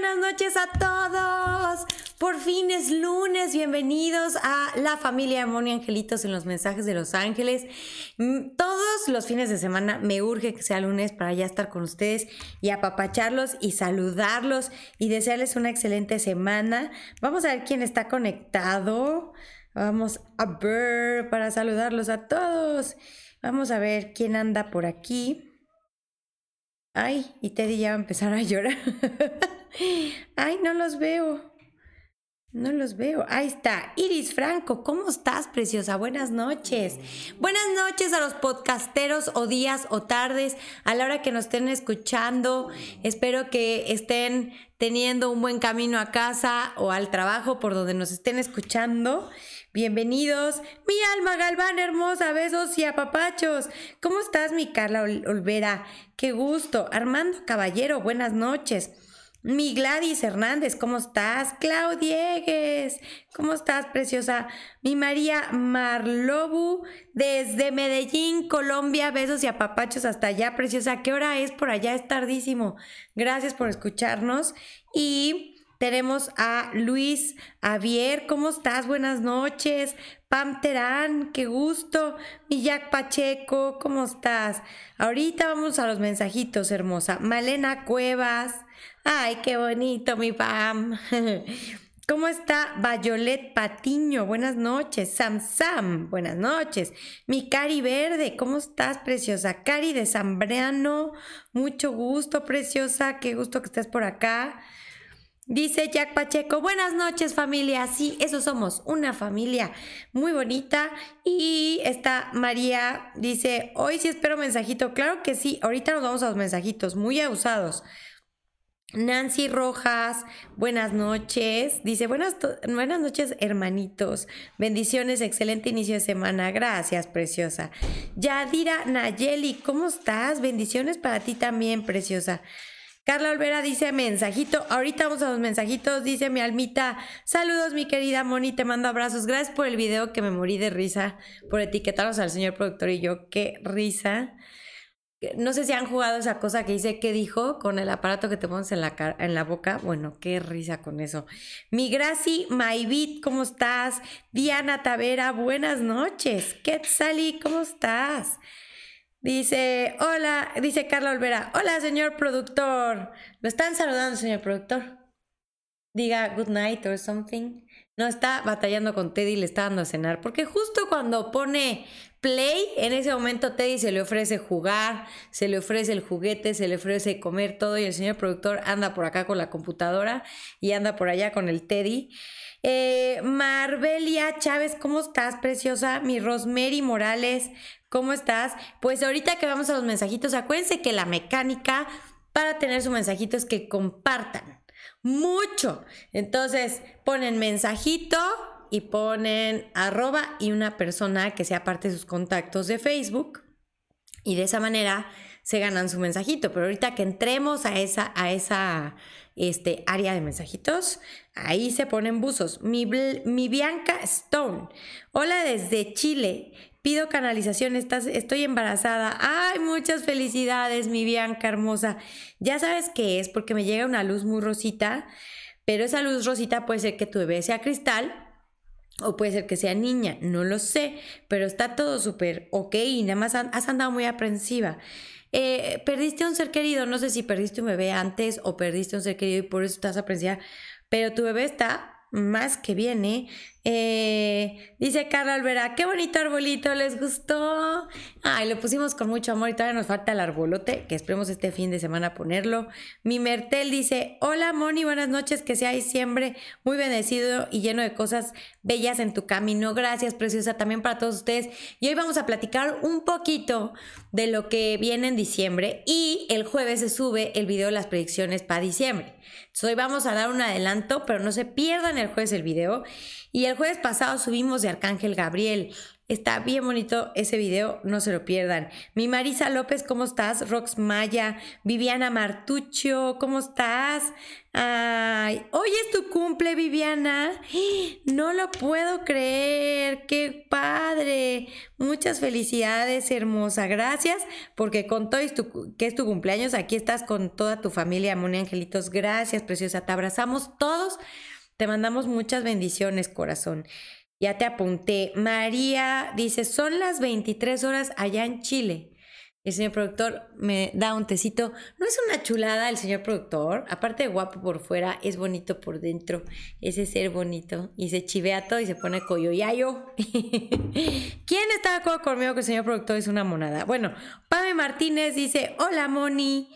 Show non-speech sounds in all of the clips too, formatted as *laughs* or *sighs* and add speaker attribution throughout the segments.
Speaker 1: buenas noches a todos. Por fin es lunes. Bienvenidos a la familia Moni Angelitos en los mensajes de Los Ángeles. Mm, todos los fines de semana me urge que sea lunes para ya estar con ustedes y apapacharlos y saludarlos y desearles una excelente semana. Vamos a ver quién está conectado. Vamos a ver para saludarlos a todos. Vamos a ver quién anda por aquí. Ay, y Teddy ya va a empezar a llorar. *laughs* Ay, no los veo. No los veo. Ahí está. Iris Franco, ¿cómo estás, preciosa? Buenas noches. Buenas noches a los podcasteros o días o tardes a la hora que nos estén escuchando. Espero que estén teniendo un buen camino a casa o al trabajo por donde nos estén escuchando. Bienvenidos, mi alma Galván hermosa, besos y apapachos. ¿Cómo estás, mi Carla Olvera? Qué gusto. Armando Caballero, buenas noches. Mi Gladys Hernández, ¿cómo estás? Claudiegues, ¿cómo estás, preciosa? Mi María Marlobu, desde Medellín, Colombia, besos y apapachos hasta allá, preciosa. ¿Qué hora es por allá? Es tardísimo. Gracias por escucharnos. Y tenemos a Luis Javier, ¿cómo estás? Buenas noches. Pam Terán, qué gusto. Mi Jack Pacheco, ¿cómo estás? Ahorita vamos a los mensajitos, hermosa. Malena Cuevas. Ay, qué bonito, mi Pam. *laughs* ¿Cómo está Bayolet Patiño? Buenas noches. Sam Sam, buenas noches. Mi Cari Verde, ¿cómo estás, preciosa? Cari de Zambrano, mucho gusto, preciosa. Qué gusto que estés por acá. Dice Jack Pacheco, buenas noches familia, sí, eso somos, una familia muy bonita. Y está María, dice, hoy sí espero mensajito, claro que sí, ahorita nos vamos a los mensajitos, muy abusados. Nancy Rojas, buenas noches. Dice, buenas, buenas noches, hermanitos. Bendiciones, excelente inicio de semana. Gracias, preciosa. Yadira Nayeli, ¿cómo estás? Bendiciones para ti también, preciosa. Carla Olvera dice mensajito. Ahorita vamos a los mensajitos. Dice mi almita. Saludos, mi querida Moni. Te mando abrazos. Gracias por el video que me morí de risa. Por etiquetarnos al señor productor y yo. Qué risa. No sé si han jugado esa cosa que dice qué dijo con el aparato que te pones en la, en la boca. Bueno, qué risa con eso. Mi Graci Maibit, ¿cómo estás? Diana Tavera, buenas noches. Quetzali, ¿cómo estás? Dice, hola, dice Carla Olvera, hola señor productor. Lo están saludando, señor productor. Diga good night or something. No está batallando con Teddy, le está dando a cenar. Porque justo cuando pone play, en ese momento Teddy se le ofrece jugar, se le ofrece el juguete, se le ofrece comer todo y el señor productor anda por acá con la computadora y anda por allá con el Teddy. Eh, Marbelia Chávez, ¿cómo estás, preciosa? Mi Rosemary Morales, ¿cómo estás? Pues ahorita que vamos a los mensajitos, acuérdense que la mecánica para tener su mensajito es que compartan mucho. Entonces, ponen mensajito y ponen arroba y una persona que sea parte de sus contactos de Facebook. Y de esa manera se ganan su mensajito. Pero ahorita que entremos a esa, a esa este, área de mensajitos, ahí se ponen buzos. Mi, mi Bianca Stone. Hola desde Chile. Pido canalización, estás, estoy embarazada. Ay, muchas felicidades, mi Bianca hermosa. Ya sabes qué es, porque me llega una luz muy rosita, pero esa luz rosita puede ser que tu bebé sea cristal o puede ser que sea niña, no lo sé, pero está todo súper ok y nada más has andado muy aprensiva. Eh, perdiste un ser querido, no sé si perdiste un bebé antes o perdiste un ser querido y por eso estás aprensiva, pero tu bebé está más que bien, ¿eh? Eh, dice Carla Alvera, qué bonito arbolito, ¿les gustó? Ay, lo pusimos con mucho amor y todavía nos falta el arbolote, que esperemos este fin de semana ponerlo. Mi Mertel dice, hola Moni, buenas noches, que sea diciembre muy bendecido y lleno de cosas bellas en tu camino. Gracias, preciosa, también para todos ustedes. Y hoy vamos a platicar un poquito de lo que viene en diciembre y el jueves se sube el video de las predicciones para diciembre. hoy vamos a dar un adelanto, pero no se pierdan el jueves el video. Y el jueves pasado subimos de Arcángel Gabriel. Está bien bonito ese video, no se lo pierdan. Mi Marisa López, ¿cómo estás? Rox Maya, Viviana Martuccio, ¿cómo estás? Ay, hoy es tu cumple, Viviana. *gasps* No lo puedo creer, qué padre. Muchas felicidades, hermosa. Gracias porque con todo que es tu cumpleaños, aquí estás con toda tu familia, Moni Angelitos. Gracias, preciosa. Te abrazamos todos. Te mandamos muchas bendiciones, corazón. Ya te apunté. María dice, son las 23 horas allá en Chile. El señor productor me da un tecito. No es una chulada el señor productor. Aparte de guapo por fuera, es bonito por dentro. Ese ser bonito. Y se chivea todo y se pone coyoyayo. *laughs* ¿Quién está de acuerdo conmigo que el señor productor es una monada? Bueno, Pame Martínez dice, hola Moni.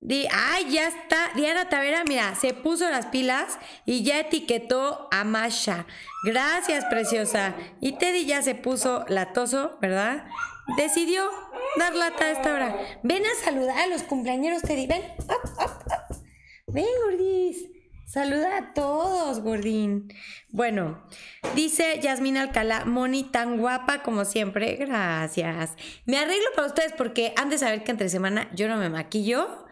Speaker 1: Di, ay, ya está. Diana Tavera, mira, se puso las pilas y ya etiquetó a Masha. Gracias, preciosa. Y Teddy ya se puso latoso, ¿verdad? Decidió dar lata a esta hora. Ven a saludar a los cumpleaños, Teddy. Ven. Ven, gordis. Saluda a todos, gordín. Bueno, dice Yasmina Alcalá, Moni tan guapa como siempre. Gracias. Me arreglo para ustedes porque han de saber que entre semana yo no me maquillo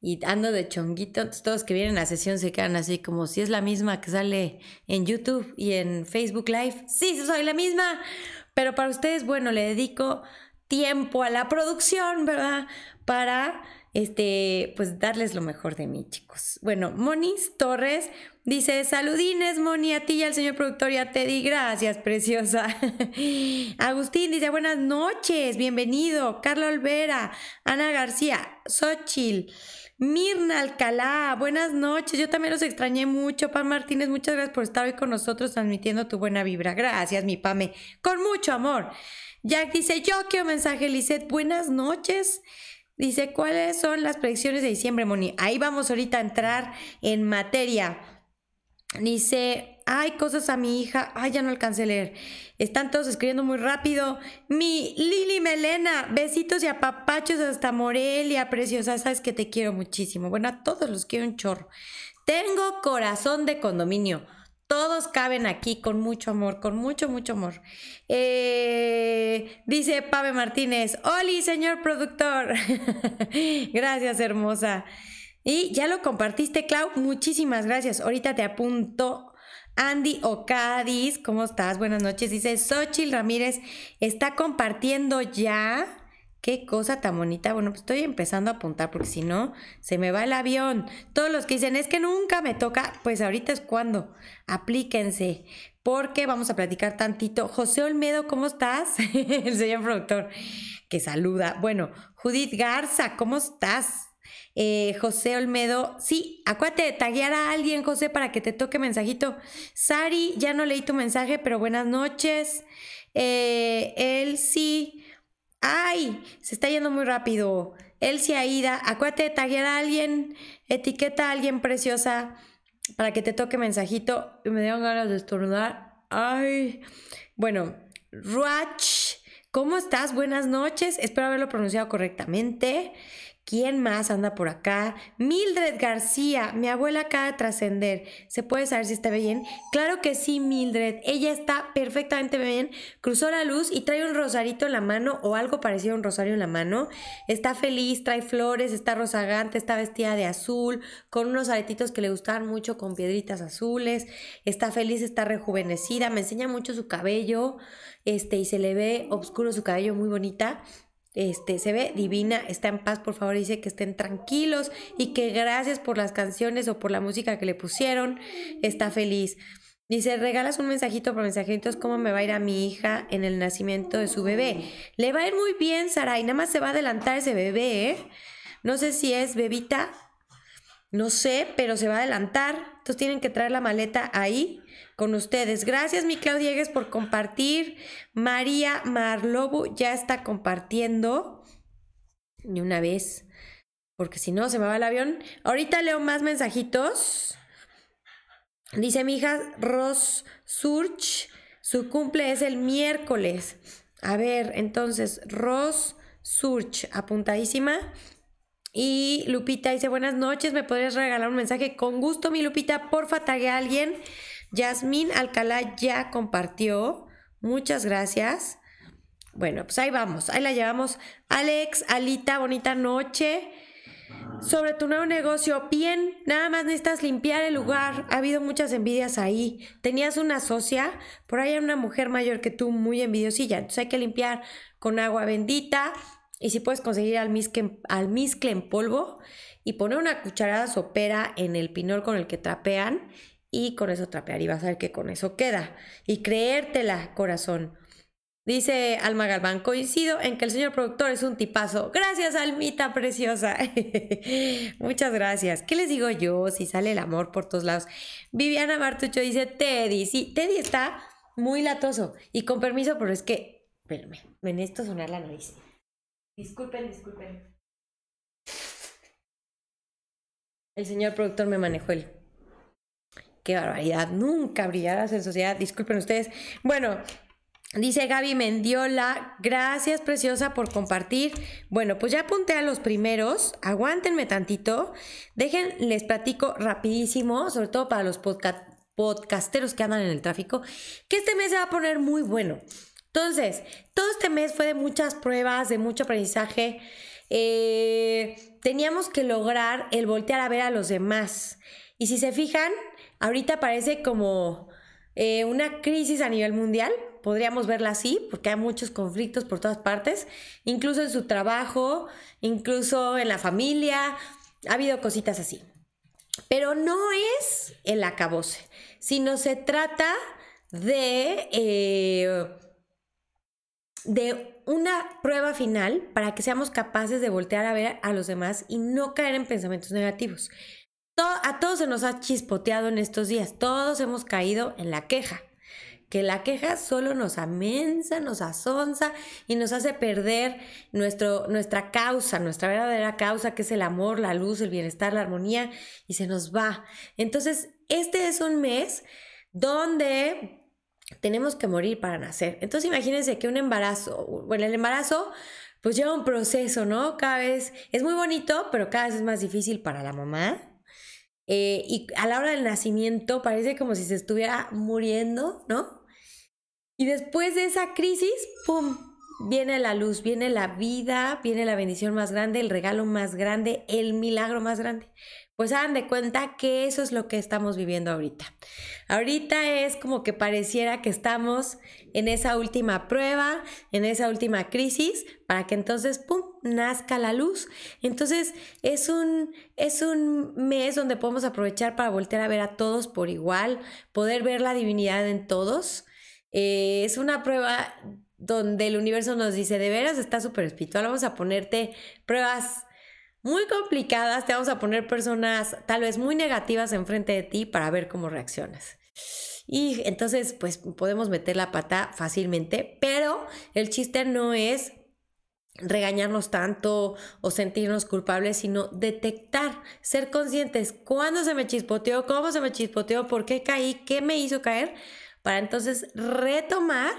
Speaker 1: y ando de chonguito, todos que vienen a la sesión se quedan así como si es la misma que sale en YouTube y en Facebook Live. Sí, soy la misma, pero para ustedes, bueno, le dedico tiempo a la producción, ¿verdad? Para este, pues darles lo mejor de mí, chicos. Bueno, Monis Torres dice, saludines, Moni, a ti y al señor productor y a Teddy, gracias, preciosa. *laughs* Agustín dice, buenas noches, bienvenido. Carla Olvera, Ana García, Xochil. Mirna Alcalá, buenas noches. Yo también los extrañé mucho. Pam Martínez, muchas gracias por estar hoy con nosotros transmitiendo tu buena vibra. Gracias, mi Pame. Con mucho amor. Jack dice, yo quiero mensaje, Lizeth. Buenas noches. Dice, ¿cuáles son las predicciones de diciembre, Moni? Ahí vamos ahorita a entrar en materia. Dice, ay, cosas a mi hija, ay, ya no alcancé a leer. Están todos escribiendo muy rápido. Mi Lili Melena, besitos y apapachos hasta Morelia, preciosa, sabes que te quiero muchísimo. Bueno, a todos los quiero un chorro. Tengo corazón de condominio. Todos caben aquí con mucho amor, con mucho, mucho amor. Eh, dice Pave Martínez, Oli, señor productor. *laughs* Gracias, hermosa. Y ya lo compartiste, Clau. Muchísimas gracias. Ahorita te apunto Andy Ocadis, ¿cómo estás? Buenas noches. Dice Xochil Ramírez, está compartiendo ya. Qué cosa tan bonita. Bueno, pues estoy empezando a apuntar porque si no, se me va el avión. Todos los que dicen, es que nunca me toca, pues ahorita es cuando. Aplíquense, porque vamos a platicar tantito. José Olmedo, ¿cómo estás? *laughs* el señor productor que saluda. Bueno, Judith Garza, ¿cómo estás? Eh, José Olmedo, sí, acuérdate de taguear a alguien, José, para que te toque mensajito. Sari, ya no leí tu mensaje, pero buenas noches. Eh, Elsie, ay, se está yendo muy rápido. Elsie Aida, acuérdate de taguear a alguien, etiqueta a alguien preciosa para que te toque mensajito. Y me dieron ganas de estornudar. Ay, bueno, Ruach, ¿cómo estás? Buenas noches, espero haberlo pronunciado correctamente. ¿Quién más anda por acá? Mildred García, mi abuela acaba de trascender. ¿Se puede saber si está bien? Claro que sí, Mildred. Ella está perfectamente bien. Cruzó la luz y trae un rosarito en la mano o algo parecido a un rosario en la mano. Está feliz, trae flores, está rozagante, está vestida de azul, con unos aretitos que le gustaban mucho con piedritas azules. Está feliz, está rejuvenecida, me enseña mucho su cabello. Este, y se le ve oscuro su cabello, muy bonita. Este, se ve divina, está en paz, por favor, dice que estén tranquilos y que gracias por las canciones o por la música que le pusieron, está feliz. Dice, regalas un mensajito por mensajitos, ¿cómo me va a ir a mi hija en el nacimiento de su bebé? Le va a ir muy bien, Sara, y nada más se va a adelantar ese bebé, ¿eh? No sé si es bebita, no sé, pero se va a adelantar. Tienen que traer la maleta ahí con ustedes. Gracias, mi Claudia Diegues, por compartir. María Marlobo ya está compartiendo. Ni una vez, porque si no se me va el avión. Ahorita leo más mensajitos. Dice mi hija Ros Surch, su cumple es el miércoles. A ver, entonces, Ros Surch, apuntadísima. Y Lupita dice, buenas noches, ¿me podrías regalar un mensaje? Con gusto, mi Lupita, porfa, tague a alguien. Yasmín Alcalá ya compartió. Muchas gracias. Bueno, pues ahí vamos, ahí la llevamos. Alex, Alita, bonita noche. Sobre tu nuevo negocio, bien, nada más necesitas limpiar el lugar. Ha habido muchas envidias ahí. Tenías una socia, por ahí hay una mujer mayor que tú, muy envidiosilla. Entonces hay que limpiar con agua bendita. Y si puedes conseguir almizcle, en polvo y poner una cucharada sopera en el pinol con el que trapean y con eso trapear. Y vas a ver que con eso queda. Y creértela, corazón. Dice Alma Galván, coincido en que el señor productor es un tipazo. Gracias, Almita preciosa. *laughs* Muchas gracias. ¿Qué les digo yo si sale el amor por todos lados? Viviana Martucho dice, Teddy, sí, Teddy está muy latoso. Y con permiso, pero es que, espérame, me necesito sonar la nariz. Disculpen, disculpen. El señor productor me manejó el... Qué barbaridad, nunca brillarás en sociedad. Disculpen ustedes. Bueno, Dice Gaby Mendiola, gracias preciosa por compartir. Bueno, pues ya apunté a los primeros, aguántenme tantito, dejen, les platico rapidísimo, sobre todo para los podcasteros que andan en el tráfico, que este mes se va a poner muy bueno. Entonces, todo este mes fue de muchas pruebas, de mucho aprendizaje. Eh, teníamos que lograr el voltear a ver a los demás. Y si se fijan, ahorita parece como eh, una crisis a nivel mundial podríamos verla así, porque hay muchos conflictos por todas partes, incluso en su trabajo, incluso en la familia, ha habido cositas así. Pero no es el acabose, sino se trata de, eh, de una prueba final para que seamos capaces de voltear a ver a los demás y no caer en pensamientos negativos. a todos se nos ha chispoteado en estos días, todos hemos caído en la queja que la queja solo nos amensa, nos asonza y nos hace perder nuestro, nuestra causa, nuestra verdadera causa, que es el amor, la luz, el bienestar, la armonía, y se nos va. Entonces, este es un mes donde tenemos que morir para nacer. Entonces, imagínense que un embarazo, bueno, el embarazo pues lleva un proceso, ¿no? Cada vez es muy bonito, pero cada vez es más difícil para la mamá, eh, y a la hora del nacimiento parece como si se estuviera muriendo, ¿no? Y después de esa crisis, ¡pum! Viene la luz, viene la vida, viene la bendición más grande, el regalo más grande, el milagro más grande. Pues hagan de cuenta que eso es lo que estamos viviendo ahorita. Ahorita es como que pareciera que estamos en esa última prueba, en esa última crisis, para que entonces, ¡pum!, nazca la luz. Entonces es un, es un mes donde podemos aprovechar para voltear a ver a todos por igual, poder ver la divinidad en todos eh, es una prueba donde el universo nos dice, de veras está súper espiritual, vamos a ponerte pruebas muy complicadas, te vamos a poner personas tal vez muy negativas enfrente de ti para ver cómo reaccionas. Y entonces, pues podemos meter la pata fácilmente, pero el chiste no es regañarnos tanto o sentirnos culpables, sino detectar, ser conscientes cuándo se me chispoteó, cómo se me chispoteó, por qué caí, qué me hizo caer para entonces retomar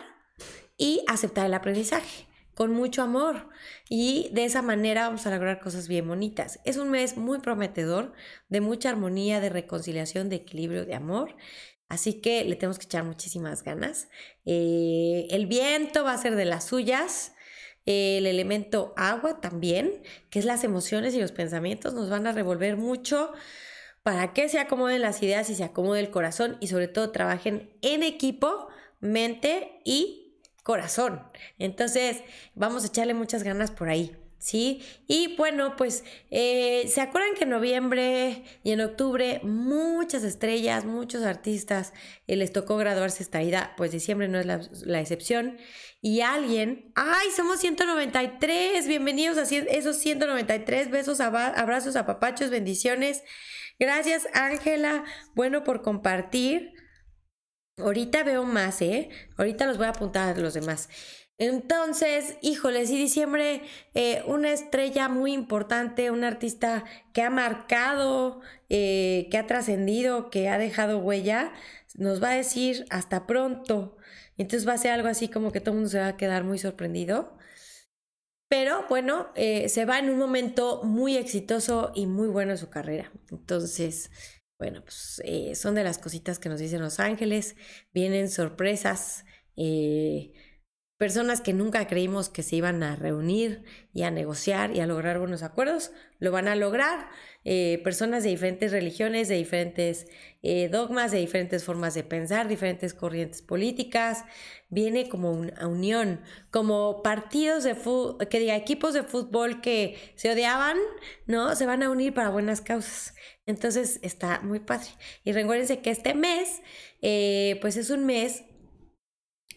Speaker 1: y aceptar el aprendizaje con mucho amor y de esa manera vamos a lograr cosas bien bonitas. Es un mes muy prometedor, de mucha armonía, de reconciliación, de equilibrio, de amor. Así que le tenemos que echar muchísimas ganas. Eh, el viento va a ser de las suyas. el elemento agua también, que es las emociones y los pensamientos, nos van a revolver mucho para que se acomoden las ideas y se acomode el corazón y sobre todo trabajen en equipo, mente y corazón. Entonces, vamos a echarle muchas ganas por ahí. ¿sí? Y bueno, pues eh, se acuerdan que en noviembre y en octubre muchas estrellas, muchos artistas eh, les tocó graduarse esta ida, pues diciembre no es la, excepción. Y alguien, ¡ay, somos 193! Bienvenidos a esos 193 besos, abrazos, apapachos, bendiciones. Gracias, Ángela. Bueno, por compartir. Ahorita veo más, ¿eh? Ahorita los voy a apuntar a los demás. Entonces, híjole, sí, diciembre, eh, una estrella muy importante, un artista que ha marcado, eh, que ha trascendido, que ha dejado huella, nos va a decir hasta pronto. Entonces va a ser algo así como que todo el mundo se va a quedar muy sorprendido. Pero bueno, eh, se va en un momento muy exitoso y muy bueno en su carrera. Entonces, bueno, pues eh, son de las cositas que nos dicen los ángeles. Vienen sorpresas. Eh, personas que nunca creímos que se iban a reunir y a negociar y a lograr buenos acuerdos, lo van a lograr. Eh, personas de diferentes religiones, de diferentes dogmas, de diferentes formas de pensar, diferentes corrientes políticas. Viene como una unión, como partidos de fútbol, que diga, equipos de fútbol que se odiaban, ¿no? Se van a unir para buenas causas. Entonces está muy padre. Y recuérdense que este mes, eh, pues es un mes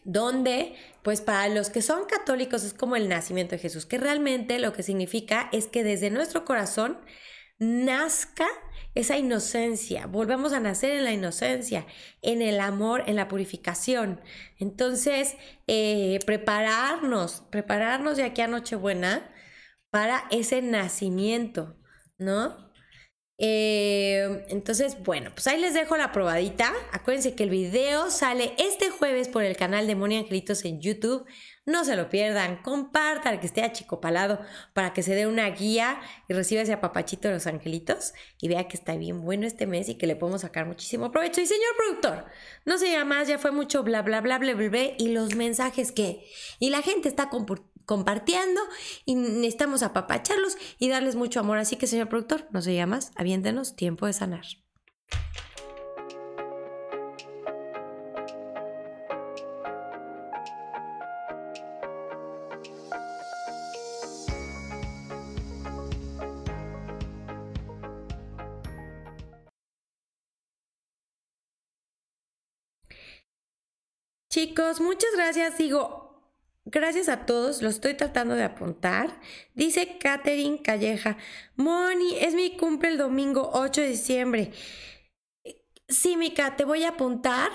Speaker 1: donde, pues para los que son católicos es como el nacimiento de Jesús, que realmente lo que significa es que desde nuestro corazón nazca esa inocencia, volvemos a nacer en la inocencia, en el amor, en la purificación. Entonces, eh, prepararnos, prepararnos de aquí a Nochebuena para ese nacimiento, ¿no? Eh, entonces, bueno, pues ahí les dejo la probadita. Acuérdense que el video sale este jueves por el canal de Moni Angelitos en YouTube. No se lo pierdan, compartan que esté achicopalado para que se dé una guía y reciba ese apapachito de los angelitos y vea que está bien bueno este mes y que le podemos sacar muchísimo provecho. Y señor productor, no se diga más, ya fue mucho bla bla bla bla bla, bla y los mensajes que. Y la gente está compartiendo y necesitamos apapacharlos y darles mucho amor. Así que, señor productor, no se más, aviéntenos tiempo de sanar. Chicos, muchas gracias. Digo, gracias a todos. Lo estoy tratando de apuntar. Dice Katherine Calleja. Moni, es mi cumple el domingo 8 de diciembre. Sí, Mica, te voy a apuntar.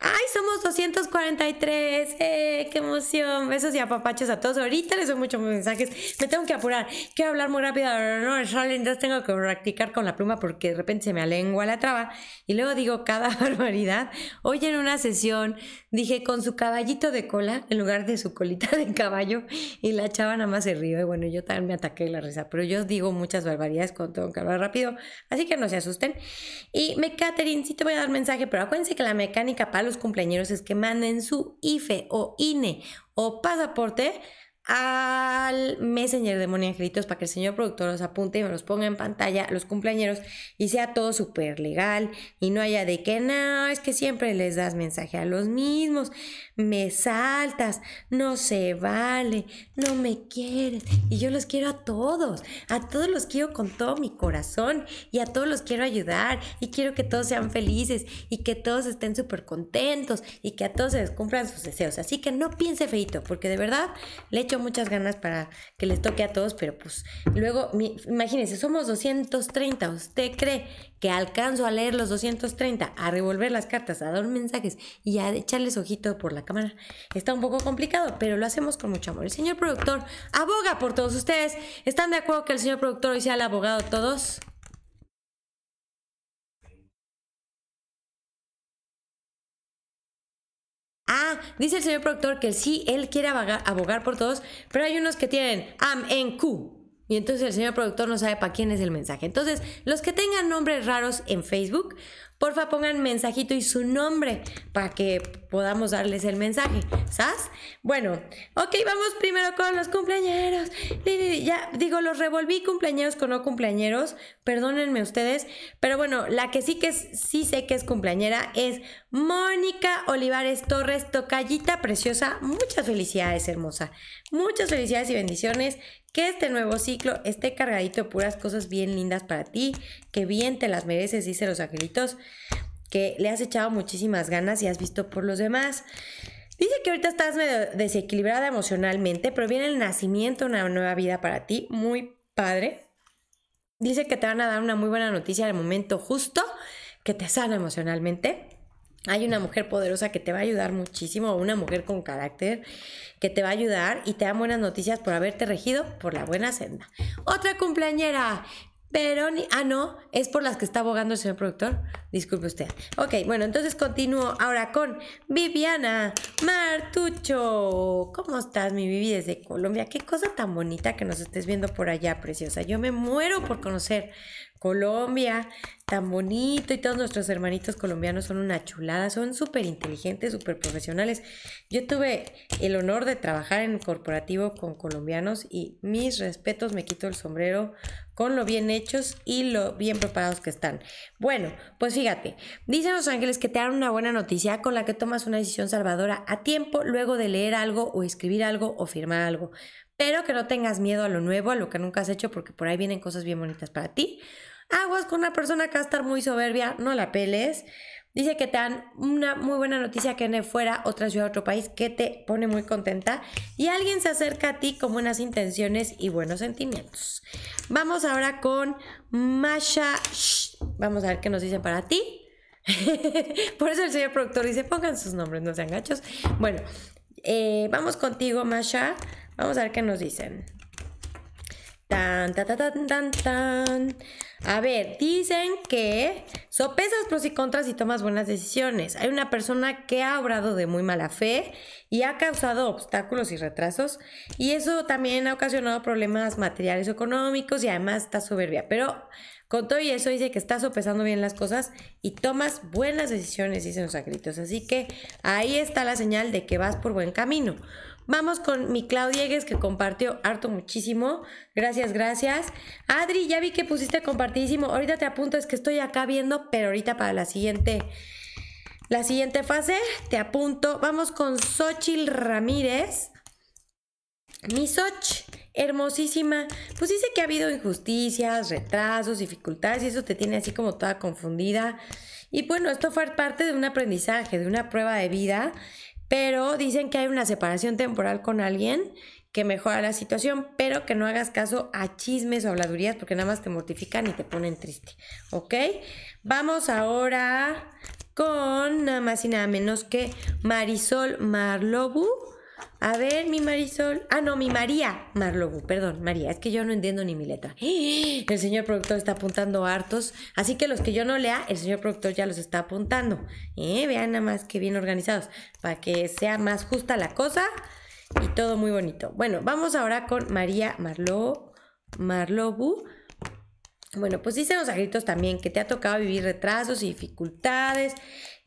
Speaker 1: ¡Ay, somos 243! ¡Eh, qué emoción! Besos y apapachos a todos. Ahorita les doy muchos mensajes. Me tengo que apurar. Quiero hablar muy rápido. No, entonces tengo que practicar con la pluma porque de repente se me alengua la traba. Y luego digo cada *laughs* barbaridad. Hoy en una sesión dije con su caballito de cola en lugar de su colita *laughs* de caballo. Y la chava nada más se rió. Y bueno, yo también me ataqué la risa. Pero yo digo muchas barbaridades cuando tengo que hablar rápido. Así que no se asusten. Y me, Catherine, sí te voy a dar mensaje. Pero acuérdense que la mecánica para los cumpleaños es que manden su IFE o INE o pasaporte al Messenger de Moni Angelitos para que el señor productor los apunte y me los ponga en pantalla los cumpleaños y sea todo súper legal y no haya de que no, es que siempre les das mensaje a los mismos, me saltas, no se vale, no me quieres y yo los quiero a todos, a todos los quiero con todo mi corazón y a todos los quiero ayudar y quiero que todos sean felices y que todos estén súper contentos y que a todos se les cumplan sus deseos, así que no piense feito porque de verdad le echo muchas ganas para que les toque a todos, pero pues luego, imagínense, somos 230. ¿Usted cree que alcanzo a leer los 230, a revolver las cartas, a dar mensajes y a echarles ojito por la cámara? Está un poco complicado, pero lo hacemos con mucho amor. El señor productor aboga por todos ustedes. ¿Están de acuerdo que el señor productor hoy sea el abogado de todos? Ah, dice el señor productor que sí, él quiere abogar, por todos, pero hay unos que tienen am en Q. Y entonces el señor productor no sabe para quién es el mensaje. Entonces, los que tengan nombres raros en Facebook, porfa pongan mensajito y su nombre para que podamos darles el mensaje. ¿Sabes? Bueno, ok, vamos primero con los cumpleañeros. Ya digo, los revolví cumpleañeros con no cumpleañeros. Perdónenme ustedes. Pero bueno, la que sí que sí sé que es cumpleañera es Mónica Olivares Torres, tocallita preciosa. Muchas felicidades, hermosa. Muchas felicidades y bendiciones. Que este nuevo ciclo esté cargadito de puras cosas bien lindas para ti, que bien te las mereces, dice los angelitos, que le has echado muchísimas ganas y has visto por los demás. Dice que ahorita estás medio desequilibrada emocionalmente, pero viene el nacimiento una nueva vida para ti, muy padre. Dice que te van a dar una muy buena noticia al momento justo, que te sana emocionalmente. Hay una mujer poderosa que te va a ayudar muchísimo, una mujer con carácter que te va a ayudar y te da buenas noticias por haberte regido por la buena senda. Otra cumpleañera, pero ah, no, es por las que está abogando el señor productor. Disculpe usted. Ok, bueno, entonces continúo ahora con Viviana Martucho. ¿Cómo estás, mi Vivi, desde Colombia? Qué cosa tan bonita que nos estés viendo por allá, preciosa. Yo me muero por conocer Colombia, tan bonito y todos nuestros hermanitos colombianos son una chulada, son súper inteligentes, súper profesionales. Yo tuve el honor de trabajar en corporativo con colombianos y mis respetos, me quito el sombrero con lo bien hechos y lo bien preparados que están. Bueno, pues fíjate, dicen los ángeles que te dan una buena noticia con la que tomas una decisión salvadora a tiempo luego de leer algo o escribir algo o firmar algo pero que no tengas miedo a lo nuevo, a lo que nunca has hecho, porque por ahí vienen cosas bien bonitas para ti. Aguas con una persona que va a estar muy soberbia, no la peles. Dice que te dan una muy buena noticia que viene fuera, otra ciudad, otro país, que te pone muy contenta. Y alguien se acerca a ti con buenas intenciones y buenos sentimientos. Vamos ahora con Masha. Vamos a ver qué nos dicen para ti. *laughs* Por eso el señor productor dice, pongan sus nombres, no sean gachos. Bueno, eh, vamos contigo, Masha. Vamos a ver qué nos dicen. Tan, tan, tan, tan, tan. A ver, dicen que sopesas pros y contras y tomas buenas decisiones. Hay una persona que ha obrado de muy mala fe y ha causado obstáculos y retrasos y eso también ha ocasionado problemas materiales económicos y además está soberbia. Pero con todo y eso dice que está sopesando bien las cosas y tomas buenas decisiones, dicen los agritos. Así que ahí está la señal de que vas por buen camino. Vamos con mi Claudiegues que compartió harto muchísimo. Gracias, gracias. Adri, ya vi que pusiste compartidísimo. Ahorita te apunto, es que estoy acá viendo, pero ahorita para la siguiente, la siguiente fase te apunto. Vamos con Xochil Ramírez. Mi Soch, hermosísima. Pues dice que ha habido injusticias, retrasos, dificultades y eso te tiene así como toda confundida. Y bueno, esto fue parte de un aprendizaje, de una prueba de vida pero dicen que hay una separación temporal con alguien que mejora la situación, pero que no hagas caso a chismes o habladurías porque nada más te mortifican y te ponen triste, ¿ok? Vamos ahora con nada más y nada menos que Marisol Marlobu a ver, mi Marisol. Ah, no, mi María Marlobu. Perdón, María. Es que yo no entiendo ni mi letra. *gasps* El señor productor está apuntando hartos. Así que los que yo no lea, el señor productor ya los está apuntando. ¿Eh? Vean nada más que bien organizados. Para que sea más justa la cosa y todo muy bonito. Bueno, vamos ahora con María Marlo, Marlobu. Bueno, pues dicen los agritos también que te ha tocado vivir retrasos y dificultades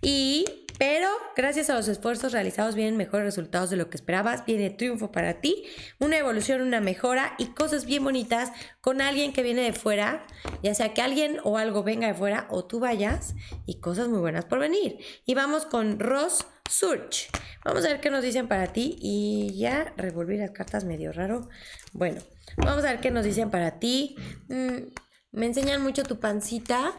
Speaker 1: y, pero gracias a los esfuerzos realizados vienen mejores resultados de lo que esperabas, viene triunfo para ti, una evolución, una mejora y cosas bien bonitas con alguien que viene de fuera, ya sea que alguien o algo venga de fuera o tú vayas y cosas muy buenas por venir. Y vamos con Ross Surch. Vamos a ver qué nos dicen para ti y ya revolví las cartas medio raro. Bueno, vamos a ver qué nos dicen para ti. Mm, me enseñan mucho tu pancita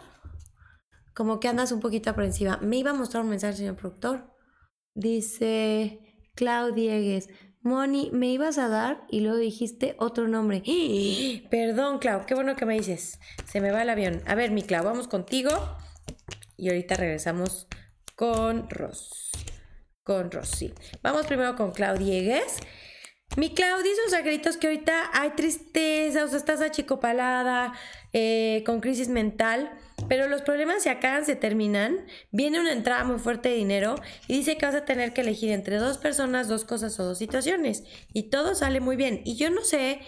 Speaker 1: como que andas un poquito aprensiva. Me iba a mostrar un mensaje, señor productor. Dice Claudiegues, Moni, me ibas a dar y luego dijiste otro nombre. *gasps* Perdón, Clau, qué bueno que me dices. Se me va el avión. A ver, mi Clau, vamos contigo. Y ahorita regresamos con Ros. Con Ros, sí. Vamos primero con Claudiegues. Mi Clau dice unos gritos que ahorita hay tristeza, o sea, estás achicopalada, eh, con crisis mental. Pero los problemas se acaban, se terminan, viene una entrada muy fuerte de dinero y dice que vas a tener que elegir entre dos personas, dos cosas o dos situaciones. Y todo sale muy bien. Y yo no sé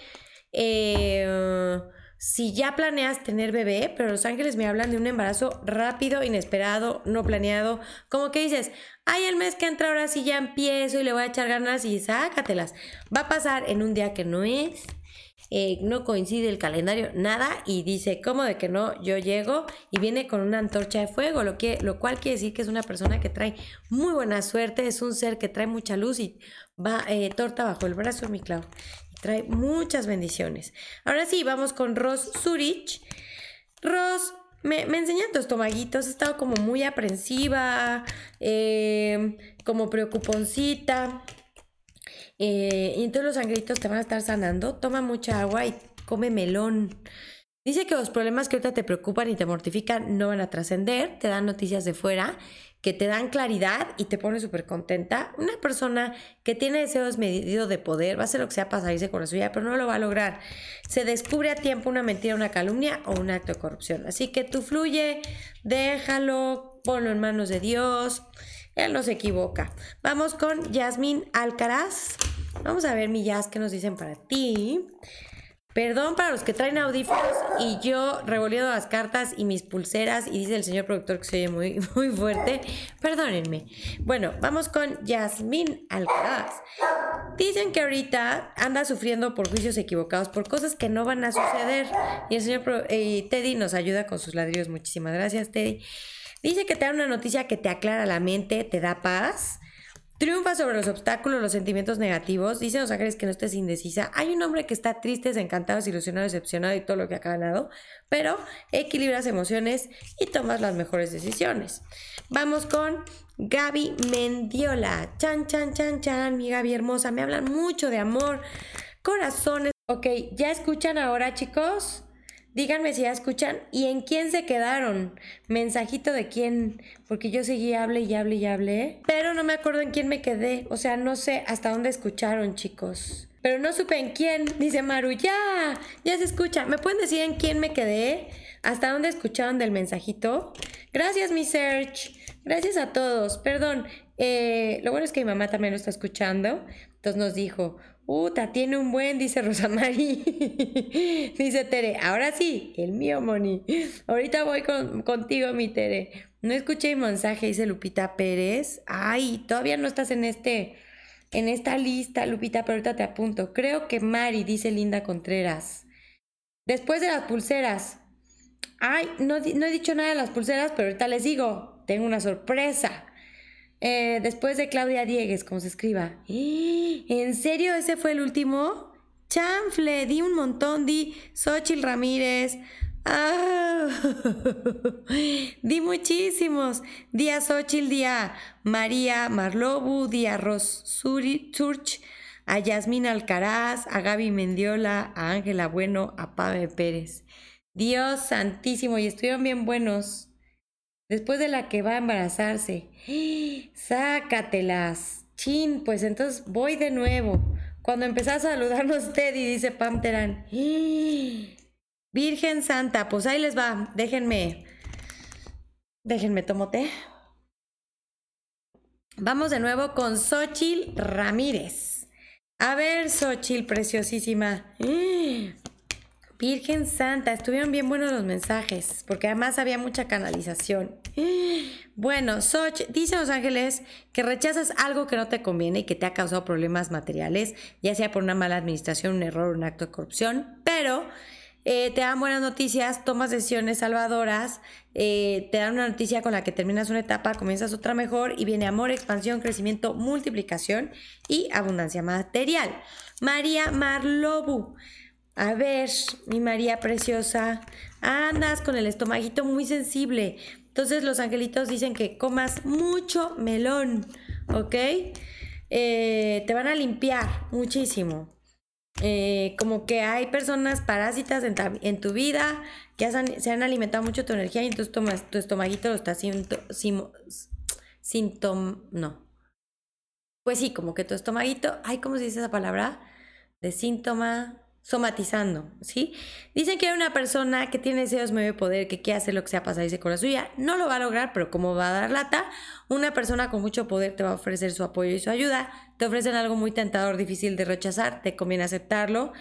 Speaker 1: eh, si ya planeas tener bebé, pero los ángeles me hablan de un embarazo rápido, inesperado, no planeado. Como que dices, ay, el mes que entra ahora sí ya empiezo y le voy a echar ganas y sácatelas. Va a pasar en un día que no es eh, no coincide el calendario, nada, y dice, ¿cómo de que no? Yo llego y viene con una antorcha de fuego, lo, que, lo cual quiere decir que es una persona que trae muy buena suerte, es un ser que trae mucha luz y va eh, torta bajo el brazo, mi Clau. Y trae muchas bendiciones. Ahora sí, vamos con Ros Zurich. Ros, me, me enseñan tus estomaguitos, he estado como muy aprensiva, eh, como preocuponcita. Eh, y entonces los sangritos te van a estar sanando. Toma mucha agua y come melón. Dice que los problemas que ahorita te preocupan y te mortifican no van a trascender, te dan noticias de fuera que te dan claridad y te pone súper contenta. Una persona que tiene deseos medidos de poder va a hacer lo que sea para salirse con la suya, pero no lo va a lograr. Se descubre a tiempo una mentira, una calumnia o un acto de corrupción. Así que tú fluye, déjalo, ponlo en manos de Dios. Él no se equivoca. Vamos con Yasmín Alcaraz. Vamos a ver, mi Yas, qué nos dicen para ti. Perdón para los que traen audífonos y yo revolviendo las cartas y mis pulseras y dice el señor productor que se oye muy, *laughs* muy fuerte. Perdónenme. Bueno, vamos con Yasmín Alcaraz. Dicen que ahorita anda sufriendo por juicios equivocados, por cosas que no van a suceder. Y el señor eh, Teddy nos ayuda con sus ladrillos. Muchísimas gracias, Teddy. Dice que te da una noticia que te aclara la mente, te da paz Triunfa sobre los obstáculos, los sentimientos negativos. Dicen los ángeles que no estés indecisa. Hay un hombre que está triste, desencantado, desilusionado, decepcionado y todo lo que ha ganado, pero equilibras emociones y tomas las mejores decisiones. Vamos con Gaby Mendiola. Chan, chan, chan, chan, mi Gaby hermosa. Me hablan mucho de amor, corazones. Ok, ¿ya escuchan ahora, chicos? Díganme si ya escuchan y en quién se quedaron. Mensajito de quién, porque yo seguí hable y hable y hable, pero no me acuerdo en quién me quedé. O sea, no sé hasta dónde escucharon, chicos. Pero no supe en quién, dice Maru. Ya, ya se escucha. ¿Me pueden decir en quién me quedé? ¿Hasta dónde escucharon del mensajito? Gracias, mi Search. Gracias a todos. Perdón. Eh, lo bueno es que mi mamá también lo está escuchando. Entonces nos dijo, Uta, tiene un buen, dice Rosamari. *laughs* dice Tere, ahora sí, el mío, Moni. Ahorita voy contigo, mi Tere. No escuché el mensaje, dice Lupita Pérez. Ay, todavía no estás en este, en esta lista, Lupita, pero ahorita te apunto. Creo que Mari, dice Linda Contreras. Después de las pulseras. Ay, no, no he dicho nada de las pulseras, pero ahorita les digo, tengo una sorpresa. Eh, después de Claudia Diegues, como se escriba. *gasps* ¿En serio ese fue el último? Chanfle, di un montón, di Xochil Ramírez. Ah, *laughs* di muchísimos. Di a Xochil, di María Marlobu, di a Ros Surch, a Yasmín Alcaraz, a Gaby Mendiola, a Ángela Bueno, a Pave Pérez. Dios santísimo, y estuvieron bien buenos después de la que va a embarazarse. Sácatelas. Chin, pues entonces voy de nuevo. Cuando empezás a saludarnos Teddy, dice Pam Terán. Virgen Santa, pues ahí les va. Déjenme. Déjenme tomo té. Vamos de nuevo con Xochil Ramírez. A ver, Xochil, preciosísima. Virgen Santa, estuvieron bien buenos los mensajes, porque además había mucha canalización. *gasps* Bueno, Soch, dice Los Ángeles que rechazas algo que no te conviene y que te ha causado problemas materiales, ya sea por una mala administración, un error, un acto de corrupción, pero eh, te dan buenas noticias, tomas decisiones salvadoras, eh, te dan una noticia con la que terminas una etapa, comienzas otra mejor y viene amor, expansión, crecimiento, multiplicación y abundancia material. María Marlobu. A ver, mi María preciosa, andas con el estomaguito muy sensible. Entonces los angelitos dicen que comas mucho melón, ¿ok? Eh, te van a limpiar muchísimo. Eh, como que hay personas parásitas en, tu vida que se han alimentado mucho tu energía y entonces tomas, tu estomaguito lo está síntoma, no. Pues sí, como que tu estomaguito, ay, ¿cómo se dice esa palabra? De síntoma, somatizando, ¿sí? Dicen que hay una persona que tiene deseos medio poder, que quiere hacer lo que sea pasarse con la suya, no lo va a lograr, pero como va a dar lata, una persona con mucho poder te va a ofrecer su apoyo y su ayuda, te ofrecen algo muy tentador, difícil de rechazar, te conviene aceptarlo.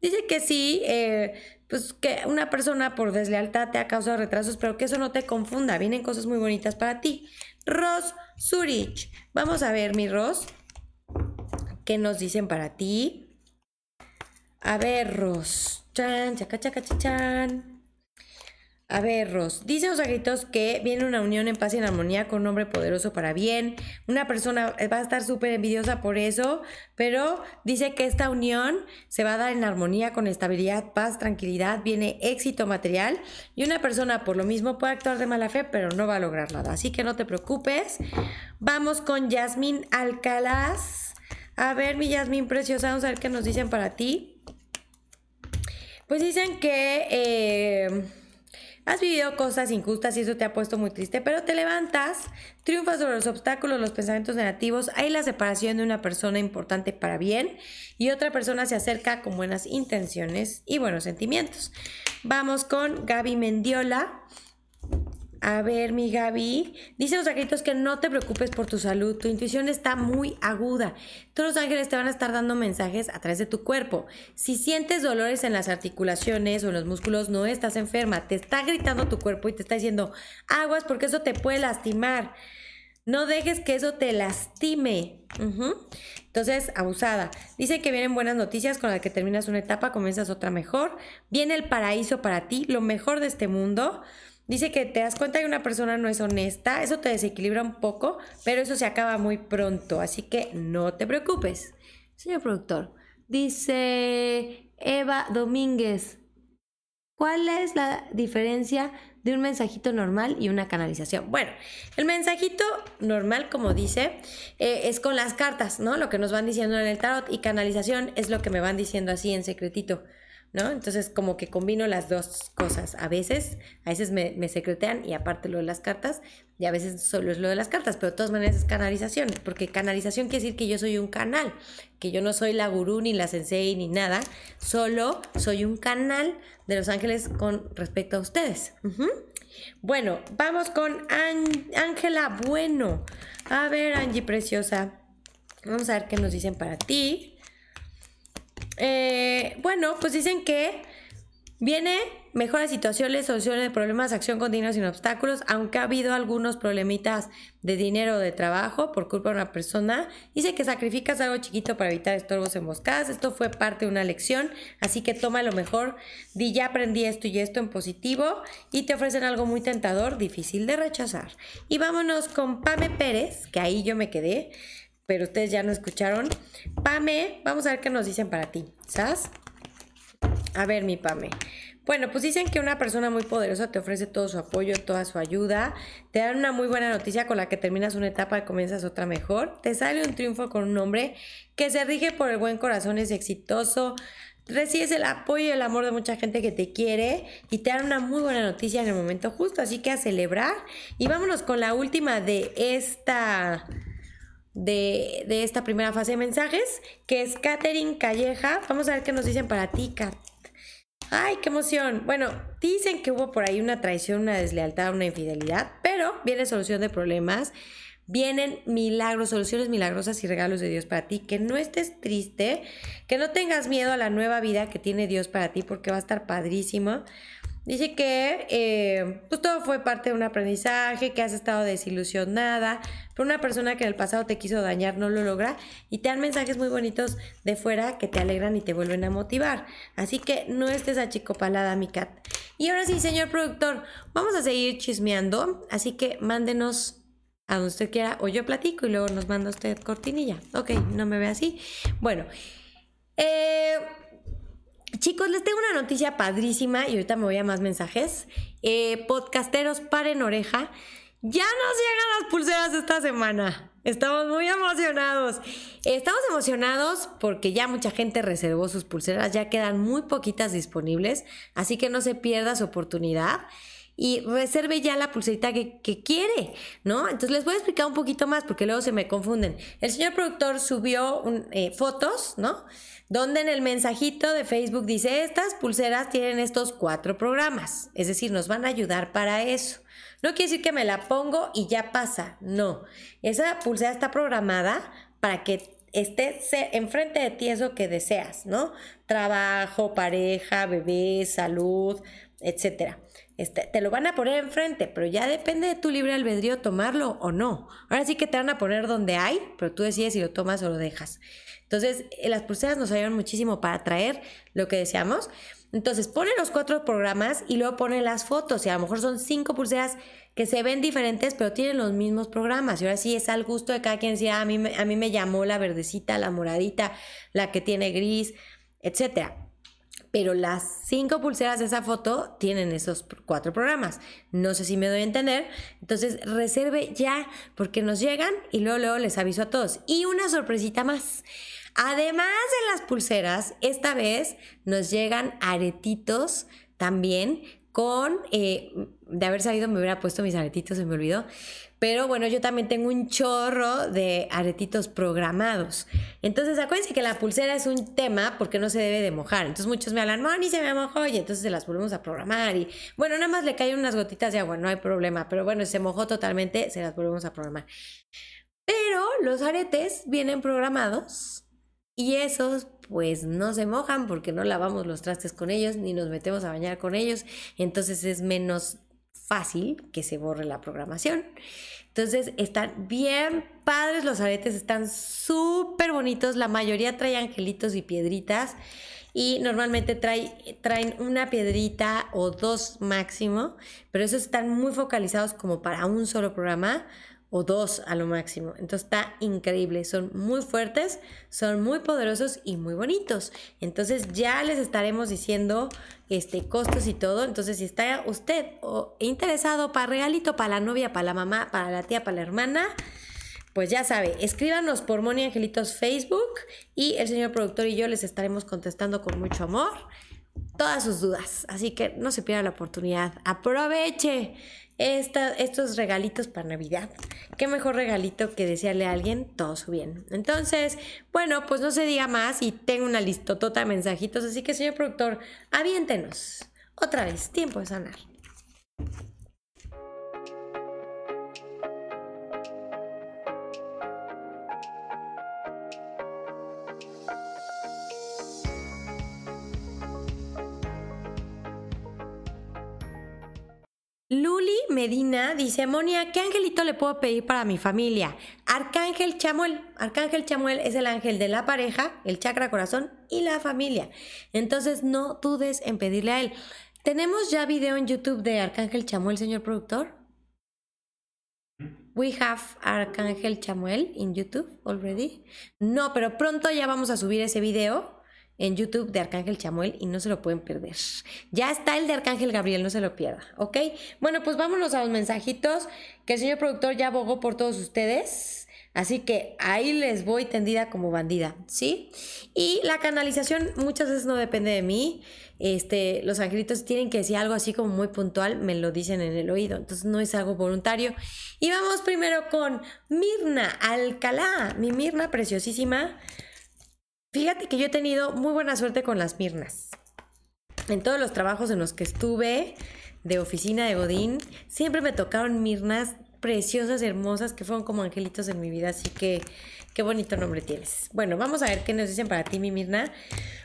Speaker 1: Dice que sí, eh, pues que una persona por deslealtad te ha causado retrasos, pero que eso no te confunda, vienen cosas muy bonitas para ti. Ros Zurich, vamos a ver, mi Ros, ¿qué nos dicen para ti? A ver, Ros. Chan, chaca, chaca, chan. A ver, Ros. Dicen los agritos que viene una unión en paz y en armonía con un hombre poderoso para bien. Una persona va a estar súper envidiosa por eso, pero dice que esta unión se va a dar en armonía con estabilidad, paz, tranquilidad, viene éxito material y una persona por lo mismo puede actuar de mala fe, pero no va a lograr nada. Así que no te preocupes. Vamos con Yasmín Alcalaz. A ver, mi Yasmín preciosa, vamos a ver qué nos dicen para ti. Pues dicen que eh, has vivido cosas injustas y eso te ha puesto muy triste, pero te levantas, triunfas sobre los obstáculos, los pensamientos negativos, hay la separación de una persona importante para bien y otra persona se acerca con buenas intenciones y buenos sentimientos. Vamos con Gaby Mendiola. A ver, mi Gaby. Dice los angelitos que no te preocupes por tu salud. Tu intuición está muy aguda. Todos los ángeles te van a estar dando mensajes a través de tu cuerpo. Si sientes dolores en las articulaciones o en los músculos, no estás enferma. Te está gritando tu cuerpo y te está diciendo aguas porque eso te puede lastimar. No dejes que eso te lastime. Entonces, abusada. Dice que vienen buenas noticias con las que terminas una etapa, comienzas otra mejor. Viene el paraíso para ti, lo mejor de este mundo. Dice que te das cuenta que una persona no es honesta, eso te desequilibra un poco, pero eso se acaba muy pronto, así que no te preocupes. Señor productor, dice Eva Domínguez, ¿cuál es la diferencia de un mensajito normal y una canalización? Bueno, el mensajito normal, como dice, eh, es con las cartas, ¿no? Lo que nos van diciendo en el tarot y canalización es lo que me van diciendo así en secretito. ¿No? Entonces como que combino las dos cosas. A veces, a veces me, secretean y aparte lo de las cartas, y a veces solo es lo de las cartas, pero de todas maneras es canalización, porque canalización quiere decir que yo soy un canal, que yo no soy la gurú ni la sensei ni nada, solo soy un canal de los ángeles con respecto a ustedes. Bueno, vamos con Ángela Bueno. A ver, Angie Preciosa. Vamos a ver qué nos dicen para ti. Eh, bueno, pues dicen que viene mejores situaciones, soluciones de problemas, acción continua sin obstáculos, aunque ha habido algunos problemitas de dinero o de trabajo por culpa de una persona. Dice que sacrificas algo chiquito para evitar estorbos emboscadas. Esto fue parte de una lección, así que toma lo mejor. Di ya aprendí esto y esto en positivo y te ofrecen algo muy tentador, difícil de rechazar. Y vámonos con Pame Pérez, que ahí yo me quedé pero ustedes ya no escucharon. Pame, vamos a ver qué nos dicen para ti, ¿sabes? A ver, mi Pame. Bueno, pues dicen que una persona muy poderosa te ofrece todo su apoyo, toda su ayuda, te dan una muy buena noticia con la que terminas una etapa y comienzas otra mejor, te sale un triunfo con un hombre que se rige por el buen corazón, es exitoso, recibes el apoyo y el amor de mucha gente que te quiere y te dan una muy buena noticia en el momento justo, así que a celebrar. Y vámonos con la última de esta de, esta primera fase de mensajes, que es Katherine Calleja. Vamos a ver qué nos dicen para ti, Kat. Ay, qué emoción. Bueno, dicen que hubo por ahí una traición, una deslealtad, una infidelidad, pero viene solución de problemas. Vienen milagros, soluciones milagrosas y regalos de Dios para ti. Que no estés triste, que no tengas miedo a la nueva vida que tiene Dios para ti porque va a estar padrísimo. Dice que eh, pues todo fue parte de un aprendizaje, que has estado desilusionada, pero una persona que en el pasado te quiso dañar no lo logra y te dan mensajes muy bonitos de fuera que te alegran y te vuelven a motivar. Así que no estés achicopalada, mi cat. Y ahora sí, señor productor, vamos a seguir chismeando, así que mándenos a donde usted quiera o yo platico y luego nos manda usted cortinilla. Ok, no me ve así. Bueno, eh... Chicos, les tengo una noticia padrísima y ahorita me voy a más mensajes. Eh, podcasteros, paren oreja. Ya nos llegan las pulseras esta semana. Estamos muy emocionados. Estamos emocionados porque ya mucha gente reservó sus pulseras, ya quedan muy poquitas disponibles, así que no se pierda su oportunidad y reserve ya la pulserita que, quiere, ¿no? Entonces les voy a explicar un poquito más porque luego se me confunden. El señor productor subió eh, fotos, ¿no? donde en el mensajito de Facebook dice, estas pulseras tienen estos cuatro programas, es decir, nos van a ayudar para eso. No quiere decir que me la pongo y ya pasa, no. Esa pulsera está programada para que esté enfrente de ti eso que deseas, ¿no? Trabajo, pareja, bebé, salud, etcétera. Este, te lo van a poner enfrente, pero ya depende de tu libre albedrío tomarlo o no. Ahora sí que te van a poner donde hay, pero tú decides si lo tomas o lo dejas. Entonces, eh, las pulseras nos ayudan muchísimo para traer lo que deseamos. Entonces, pone los cuatro programas y luego pone las fotos. Y a lo mejor son cinco pulseras que se ven diferentes, pero tienen los mismos programas. Y ahora sí es al gusto de cada quien. Si ah, a, mí, a mí me llamó la verdecita, la moradita, la que tiene gris, etcétera pero las cinco pulseras de esa foto tienen esos cuatro programas. No sé si me doy a entender. Entonces, reserve ya, porque nos llegan y luego, luego les aviso a todos. Y una sorpresita más. Además de las pulseras, esta vez nos llegan aretitos también con, eh, de haber sabido me hubiera puesto mis aretitos, se me olvidó. Pero bueno, yo también tengo un chorro de aretitos programados. Entonces, acuérdense que la pulsera es un tema porque no se debe de mojar. Entonces, muchos me hablan, Moni, se me mojó y entonces se las volvemos a programar. Y bueno, nada más le caen unas gotitas de agua, no hay problema. Pero bueno, se mojó totalmente, se las volvemos a programar. Pero los aretes vienen programados y esos pues no se mojan porque no lavamos los trastes con ellos ni nos metemos a bañar con ellos. Entonces es menos fácil que se borre la programación. Entonces están bien padres los aretes, están súper bonitos. La mayoría trae angelitos y piedritas y normalmente trae, traen una piedrita o dos máximo, pero esos están muy focalizados como para un solo programa o dos a lo máximo. Entonces está increíble, son muy fuertes, son muy poderosos y muy bonitos. Entonces ya les estaremos diciendo este costos y todo. Entonces si está usted interesado para regalito para la novia, para la mamá, para la tía, para la hermana, pues ya sabe, escríbanos por Moni Angelitos Facebook y el señor productor y yo les estaremos contestando con mucho amor todas sus dudas. Así que no se pierda la oportunidad. Aproveche estos regalitos para Navidad. Qué mejor regalito que desearle a alguien todo su bien. Entonces, bueno, pues no se diga más y tengo una listotota de mensajitos. Así que, señor productor, aviéntenos. Otra vez, tiempo de sanar. Luli Medina dice, Monia, ¿qué angelito le puedo pedir para mi familia? Arcángel Chamuel. Arcángel Chamuel es el ángel de la pareja, el chakra corazón y la familia. Entonces no dudes en pedirle a él. ¿Tenemos ya video en YouTube de Arcángel Chamuel, señor productor? We have Arcángel Chamuel in YouTube already. No, pero pronto ya vamos a subir ese video en YouTube de Arcángel Chamuel y no se lo pueden perder. Ya está el de Arcángel Gabriel, no se lo pierda, ¿ok? Bueno, pues vámonos a los mensajitos que el señor productor ya abogó por todos ustedes. Así que ahí les voy tendida como bandida, ¿sí? Y la canalización muchas veces no depende de mí. Este, los angelitos tienen que decir algo así como muy puntual, me lo dicen en el oído, entonces no es algo voluntario. Y vamos primero con Mirna Alcalá, mi Mirna preciosísima. Fíjate que yo he tenido muy buena suerte con las Mirnas. En todos los trabajos en los que estuve de oficina de Godín, siempre me tocaron Mirnas preciosas, hermosas, que fueron como angelitos en mi vida, así que Qué bonito nombre tienes. Bueno, vamos a ver qué nos dicen para ti, mi Mirna.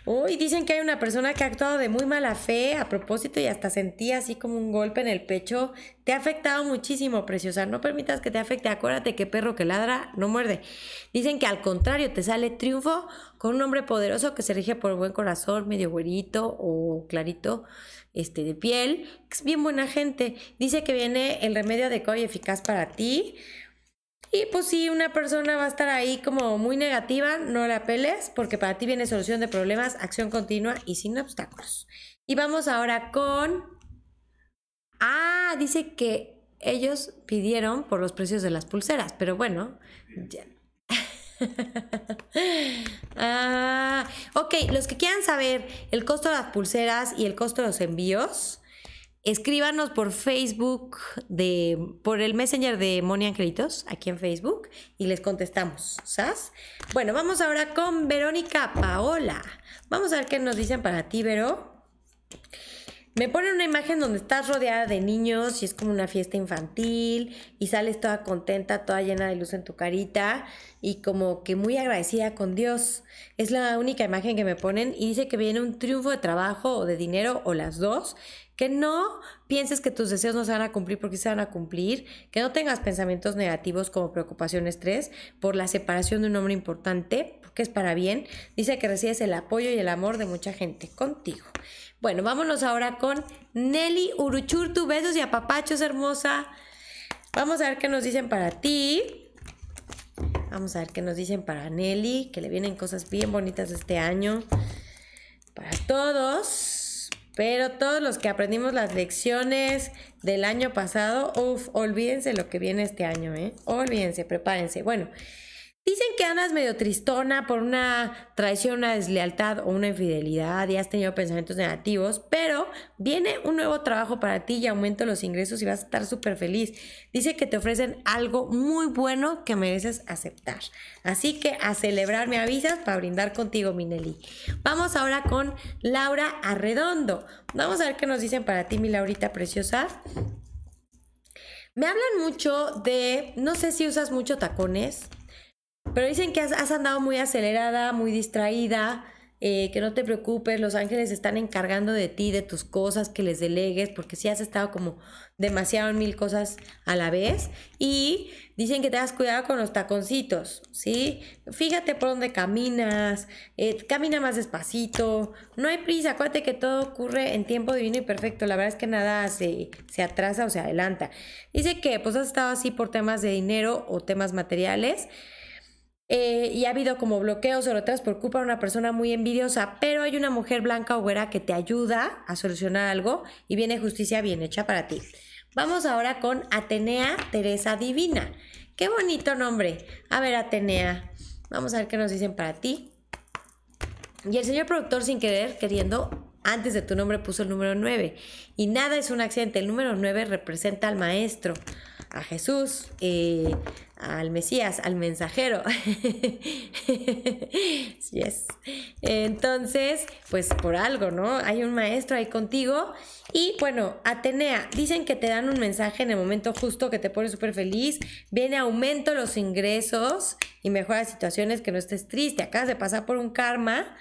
Speaker 1: Uy, dicen que hay una persona que ha actuado de muy mala fe a propósito y hasta sentí así como un golpe en el pecho. Te ha afectado muchísimo, preciosa. No permitas que te afecte. Acuérdate que perro que ladra no muerde. Dicen que al contrario, te sale triunfo con un hombre poderoso que se rige por buen corazón, medio güerito o clarito este, de piel. Es bien buena gente. Dice que viene el remedio adecuado y eficaz para ti. Y pues si una persona va a estar ahí como muy negativa, no la peles porque para ti viene solución de problemas, acción continua y sin obstáculos. Y vamos ahora con... Ah, dice que ellos pidieron por los precios de las pulseras, pero bueno, ya. *laughs* ah, ok, los que quieran saber el costo de las pulseras y el costo de los envíos, escríbanos por Facebook, de, por el Messenger de Moni Angelitos, aquí en Facebook, y les contestamos, ¿sabes? Bueno, vamos ahora con Verónica Paola. Vamos a ver qué nos dicen para ti, Vero. Me ponen una imagen donde estás rodeada de niños y es como una fiesta infantil y sales toda contenta, toda llena de luz en tu carita y como que muy agradecida con Dios. Es la única imagen que me ponen y dice que viene un triunfo de trabajo o de dinero o las dos que no pienses que tus deseos no se van a cumplir porque se van a cumplir, que no tengas pensamientos negativos como preocupación, estrés por la separación de un hombre importante, porque es para bien. Dice que recibes el apoyo y el amor de mucha gente contigo. Bueno, vámonos ahora con Nelly Uruchurtu. Besos y apapachos, hermosa. Vamos a ver qué nos dicen para ti. Vamos a ver qué nos dicen para Nelly, que le vienen cosas bien bonitas este año. Para todos. Pero todos los que aprendimos las lecciones del año pasado, uff, olvídense lo que viene este año, ¿eh? Olvídense, prepárense. Bueno, Dicen que andas medio tristona por una traición, una deslealtad o una infidelidad y has tenido pensamientos negativos, pero viene un nuevo trabajo para ti y aumento los ingresos y vas a estar súper feliz. Dice que te ofrecen algo muy bueno que mereces aceptar. Así que a celebrar me avisas para brindar contigo, Minelli. Vamos ahora con Laura Arredondo. Vamos a ver qué nos dicen para ti, mi Laurita preciosa. Me hablan mucho de, no sé si usas mucho tacones. Pero dicen que has, andado muy acelerada, muy distraída, eh, que no te preocupes, los ángeles están encargando de ti, de tus cosas, que les delegues, porque si has estado como demasiado en mil cosas a la vez. Y dicen que te das cuidado con los taconcitos, ¿sí? Fíjate por dónde caminas, eh, camina más despacito, no hay prisa, acuérdate que todo ocurre en tiempo divino y perfecto, la verdad es que nada se, se atrasa o se adelanta. Dice que pues has estado así por temas de dinero o temas materiales. Eh, y ha habido como bloqueos o retrasos por culpa de una persona muy envidiosa, pero hay una mujer blanca o güera que te ayuda a solucionar algo y viene justicia bien hecha para ti. Vamos ahora con Atenea Teresa Divina. Qué bonito nombre. A ver, Atenea, vamos a ver qué nos dicen para ti. Y el señor productor, sin querer, queriendo, antes de tu nombre puso el número 9. Y nada es un accidente. El número 9 representa al maestro, a Jesús, eh, al Mesías, al mensajero. *laughs* yes. Entonces, pues por algo, ¿no? Hay un maestro ahí contigo. Y bueno, Atenea, dicen que te dan un mensaje en el momento justo que te pone súper feliz. Viene aumento los ingresos y mejora situaciones que no estés triste. Acabas de pasar por un karma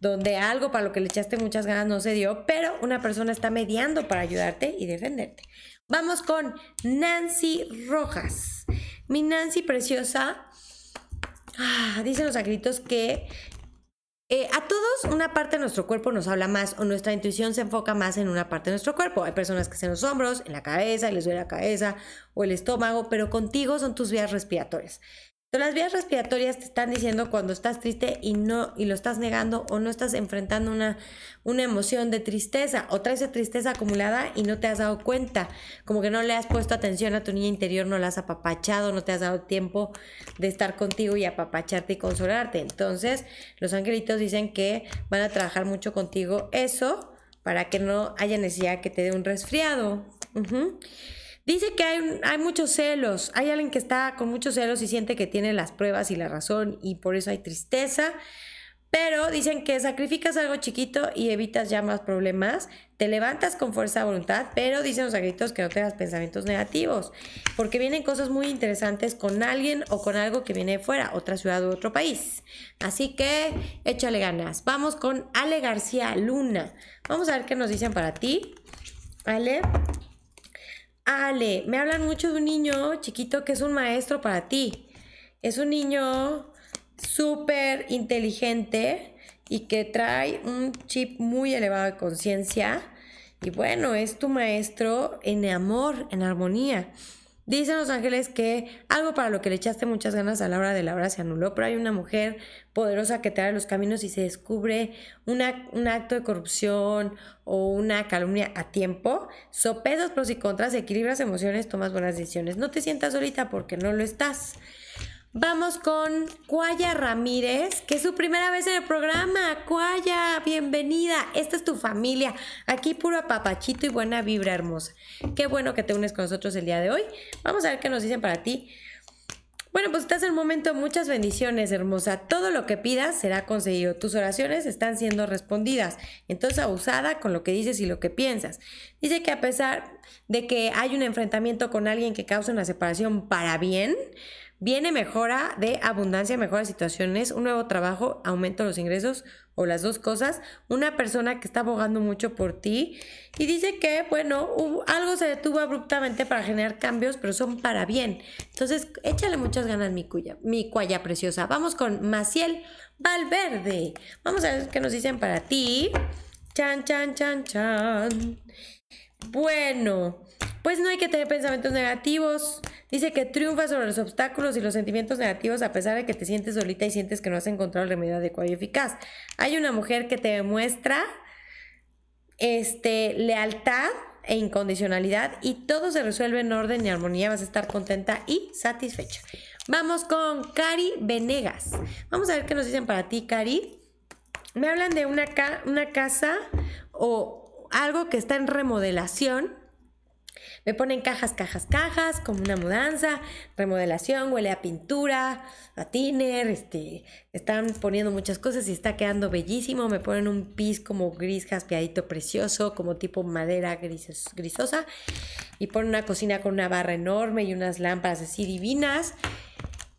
Speaker 1: donde algo para lo que le echaste muchas ganas no se dio, pero una persona está mediando para ayudarte y defenderte. Vamos con Nancy Rojas. Mi Nancy preciosa. Ah, dicen los agritos que eh, a todos una parte de nuestro cuerpo nos habla más o nuestra intuición se enfoca más en una parte de nuestro cuerpo. Hay personas que se en los hombros, en la cabeza, les duele la cabeza o el estómago, pero contigo son tus vías respiratorias las vías respiratorias te están diciendo cuando estás triste y no y lo estás negando o no estás enfrentando una, una emoción de tristeza o traes tristeza acumulada y no te has dado cuenta, como que no le has puesto atención a tu niña interior, no la has apapachado, no te has dado tiempo de estar contigo y apapacharte y consolarte. Entonces, los angelitos dicen que van a trabajar mucho contigo eso para que no haya necesidad que te dé un resfriado. Dice que hay, hay, muchos celos, hay alguien que está con muchos celos y siente que tiene las pruebas y la razón y por eso hay tristeza, pero dicen que sacrificas algo chiquito y evitas ya más problemas, te levantas con fuerza de voluntad, pero dicen los agritos que no tengas pensamientos negativos, porque vienen cosas muy interesantes con alguien o con algo que viene de fuera, otra ciudad u otro país. Así que échale ganas. Vamos con Ale García Luna. Vamos a ver qué nos dicen para ti. Ale, Ale, me hablan mucho de un niño chiquito que es un maestro para ti. Es un niño súper inteligente y que trae un chip muy elevado de conciencia. Y bueno, es tu maestro en amor, en armonía. Dicen los ángeles que algo para lo que le echaste muchas ganas a la hora de la hora se anuló, pero hay una mujer poderosa que te abre los caminos y se descubre un acto de corrupción o una calumnia a tiempo. Sopesas pros y contras, equilibras emociones, tomas buenas decisiones. No te sientas solita porque no lo estás. Vamos con Cuaya Ramírez, que es su primera vez en el programa. Cuaya, bienvenida. Esta es tu familia. Aquí puro papachito y buena vibra hermosa. Qué bueno que te unes con nosotros el día de hoy. Vamos a ver qué nos dicen para ti. Bueno, pues estás en el momento. Muchas bendiciones, hermosa. Todo lo que pidas será conseguido. Tus oraciones están siendo respondidas. Entonces, abusada con lo que dices y lo que piensas. Dice que a pesar de que hay un enfrentamiento con alguien que causa una separación para bien, Viene mejora de abundancia, mejora de situaciones, un nuevo trabajo, aumento de los ingresos o las dos cosas, una persona que está abogando mucho por ti y dice que, bueno, algo se detuvo abruptamente para generar cambios, pero son para bien. Entonces, échale muchas ganas, mi, cuya, mi cuaya preciosa. Vamos con Maciel Valverde. Vamos a ver qué nos dicen para ti. Chan, chan, chan, chan. Bueno, pues no hay que tener pensamientos negativos. Dice que triunfa sobre los obstáculos y los sentimientos negativos a pesar de que te sientes solita y sientes que no has encontrado el remedio adecuado y eficaz. Hay una mujer que te demuestra este, lealtad e incondicionalidad y todo se resuelve en orden y armonía. Vas a estar contenta y satisfecha. Vamos con Cari Venegas. Vamos a ver qué nos dicen para ti, Cari. Me hablan de una, una casa o algo que está en remodelación me ponen cajas, cajas, cajas, como una mudanza, remodelación, huele a pintura, a tiner, este, están poniendo muchas cosas y está quedando bellísimo. Me ponen un pis como gris jaspeadito precioso, como tipo madera grisosa. Y ponen una cocina con una barra enorme y unas lámparas así divinas.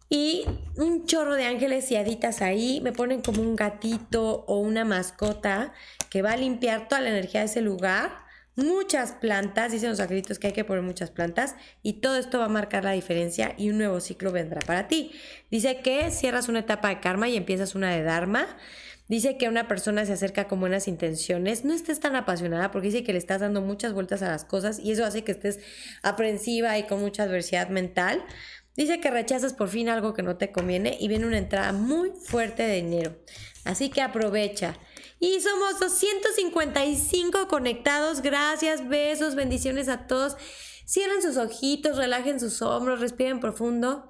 Speaker 1: Y un chorro de ángeles y haditas ahí. Me ponen como un gatito o una mascota que va a limpiar toda la energía de ese lugar muchas plantas, dicen los acrílicos que hay que poner muchas plantas y todo esto va a marcar la diferencia y un nuevo ciclo vendrá para ti. Dice que cierras una etapa de karma y empiezas una de dharma. Dice que una persona se acerca con buenas intenciones, no estés tan apasionada porque dice que le estás dando muchas vueltas a las cosas y eso hace que estés aprensiva y con mucha adversidad mental. Dice que rechazas por fin algo que no te conviene y viene una entrada muy fuerte de dinero. Así que aprovecha. Y somos 255 conectados. Gracias, besos, bendiciones a todos. Cierren sus ojitos, relajen sus hombros, respiren profundo.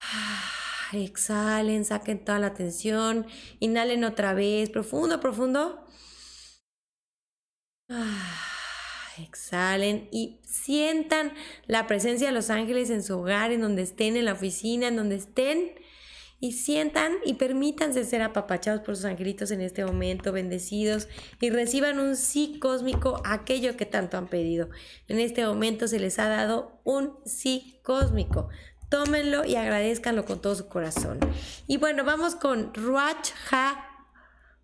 Speaker 1: *sighs* Exhalen, saquen toda la tensión. Inhalen otra vez, profundo, profundo. *sighs* Exhalen y sientan la presencia de los ángeles en su hogar, en donde estén, en la oficina, en donde estén y sientan y permítanse ser apapachados por sus angelitos en este momento, bendecidos y reciban un sí cósmico aquello que tanto han pedido. En este momento se les ha dado un sí cósmico. Tómenlo y agradezcanlo con todo su corazón. Y bueno, vamos con Ruach Ha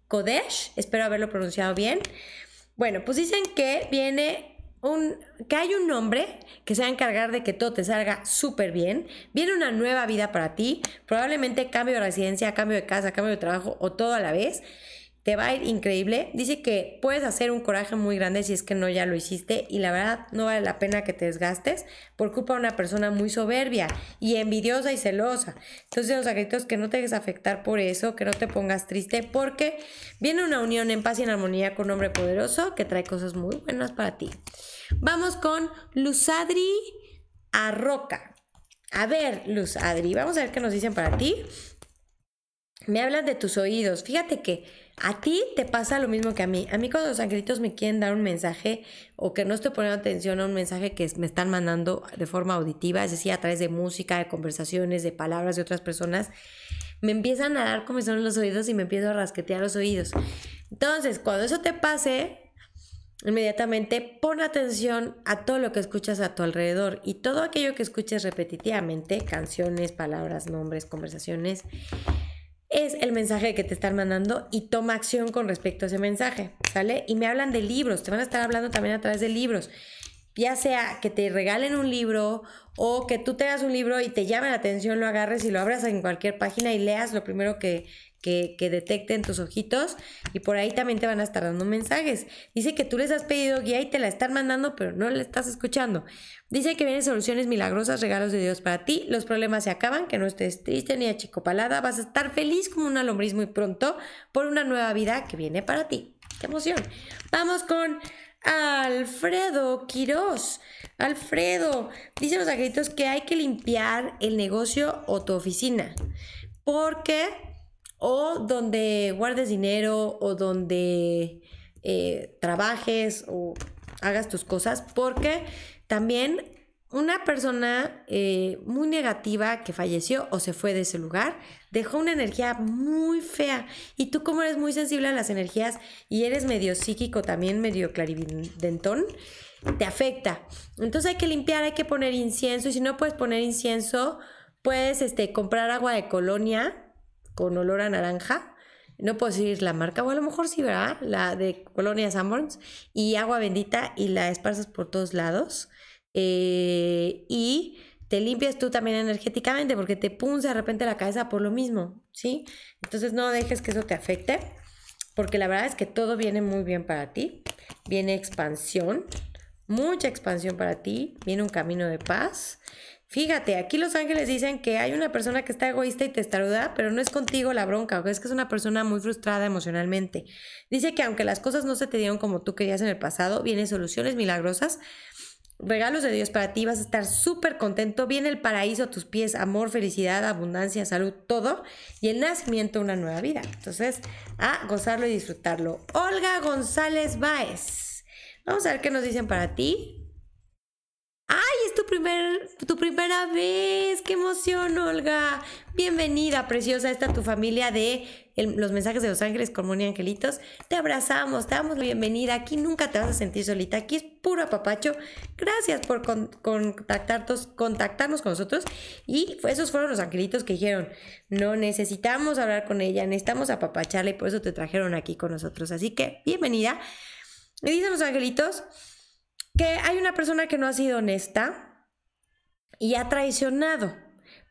Speaker 1: Kodesh. Espero haberlo pronunciado bien. Bueno, pues dicen que viene que hay un hombre que se va a encargar de que todo te salga súper bien. Viene una nueva vida para ti, probablemente cambio de residencia, cambio de casa, cambio de trabajo o todo a la vez. Te va a ir increíble. Dice que puedes hacer un coraje muy grande si es que no ya lo hiciste y la verdad no vale la pena que te desgastes por culpa de una persona muy soberbia y envidiosa y celosa. Entonces los agritos que no te dejes afectar por eso, que no te pongas triste porque viene una unión en paz y en armonía con un hombre poderoso que trae cosas muy buenas para ti. Vamos con Luzadri Arroca. A ver, Luzadri, vamos a ver qué nos dicen para ti. Me hablan de tus oídos. Fíjate que a ti te pasa lo mismo que a mí. A mí cuando los angelitos me quieren dar un mensaje o que no estoy poniendo atención a un mensaje que me están mandando de forma auditiva, es decir, a través de música, de conversaciones, de palabras de otras personas, me empiezan a dar comezón en los oídos y me empiezo a rasquetear los oídos. Entonces, cuando eso te pase, inmediatamente pon atención a todo lo que escuchas a tu alrededor y todo aquello que escuches repetitivamente, canciones, palabras, nombres, conversaciones, es el mensaje que te están mandando y toma acción con respecto a ese mensaje, ¿sale? Y me hablan de libros, te van a estar hablando también a través de libros. Ya sea que te regalen un libro o que tú tengas un libro y te llame la atención, lo agarres y lo abras en cualquier página y leas lo primero que, que, detecten tus ojitos y por ahí también te van a estar dando mensajes. Dice que tú les has pedido guía y te la están mandando, pero no la estás escuchando. Dice que vienen soluciones milagrosas, regalos de Dios para ti, los problemas se acaban, que no estés triste ni achicopalada, vas a estar feliz como una lombriz muy pronto por una nueva vida que viene para ti. ¡Qué emoción! Vamos con Alfredo Quiroz. Alfredo, dicen los agritos que hay que limpiar el negocio o tu oficina. Porque o donde guardes dinero o donde eh, trabajes o hagas tus cosas, porque también una persona eh, muy negativa que falleció o se fue de ese lugar dejó una energía muy fea. Y tú como eres muy sensible a las energías y eres medio psíquico también, medio clarividentón, te afecta. Entonces hay que limpiar, hay que poner incienso. Y si no puedes poner incienso, puedes este, comprar agua de colonia con olor a naranja. No puedo decir la marca, o a lo mejor sí, ¿verdad? La de Colonia Sanborns. Y agua bendita y la esparzas por todos lados. Eh, y te limpias tú también energéticamente porque te punza de repente la cabeza por lo mismo, ¿sí? Entonces no dejes que eso te afecte porque la verdad es que todo viene muy bien para ti. Viene expansión, mucha expansión para ti, viene un camino de paz Fíjate, aquí los ángeles dicen que hay una persona que está egoísta y testaruda, pero no es contigo la bronca, es que es una persona muy frustrada emocionalmente. Dice que aunque las cosas no se te dieron como tú querías en el pasado, vienen soluciones milagrosas regalos de Dios para ti, vas a estar súper contento, viene el paraíso a tus pies, amor, felicidad, abundancia, salud, todo, y el nacimiento una nueva vida. Entonces, a gozarlo y disfrutarlo. Olga González Báez. Vamos a ver qué nos dicen para ti. ¡Ay, es tu, primer, tu primera vez! ¡Qué emoción, Olga! Bienvenida, preciosa, esta tu familia de los mensajes de los ángeles con Moni Angelitos. Te abrazamos, te damos la bienvenida. Aquí nunca te vas a sentir solita. Aquí es puro apapacho. Gracias por contactarnos, contactarnos con nosotros. Y esos fueron los angelitos que dijeron, no necesitamos hablar con ella, necesitamos apapacharla y por eso te trajeron aquí con nosotros. Así que, bienvenida. Me dicen los angelitos que hay una persona que no ha sido honesta y ha traicionado,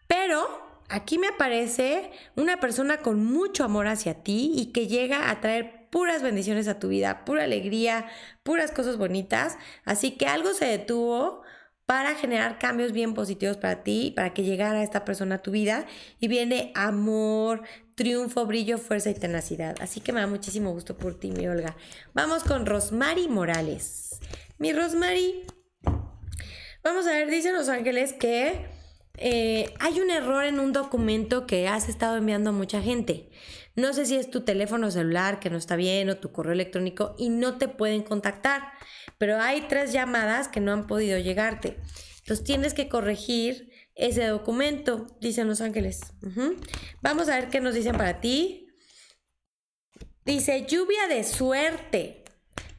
Speaker 1: pero aquí me aparece una persona con mucho amor hacia ti y que llega a traer puras bendiciones a tu vida, pura alegría, puras cosas bonitas, así que algo se detuvo para generar cambios bien positivos para ti, para que llegara esta persona a tu vida y viene amor, triunfo, brillo, fuerza y tenacidad. Así que me da muchísimo gusto por ti, mi Olga. Vamos con Rosmary Morales. Mi Rosemary, vamos a ver, dicen los ángeles que eh, hay un error en un documento que has estado enviando a mucha gente. No sé si es tu teléfono celular que no está bien o tu correo electrónico y no te pueden contactar, pero hay tres llamadas que no han podido llegarte. Entonces tienes que corregir ese documento, dicen los ángeles. Vamos a ver qué nos dicen para ti. Dice lluvia de suerte.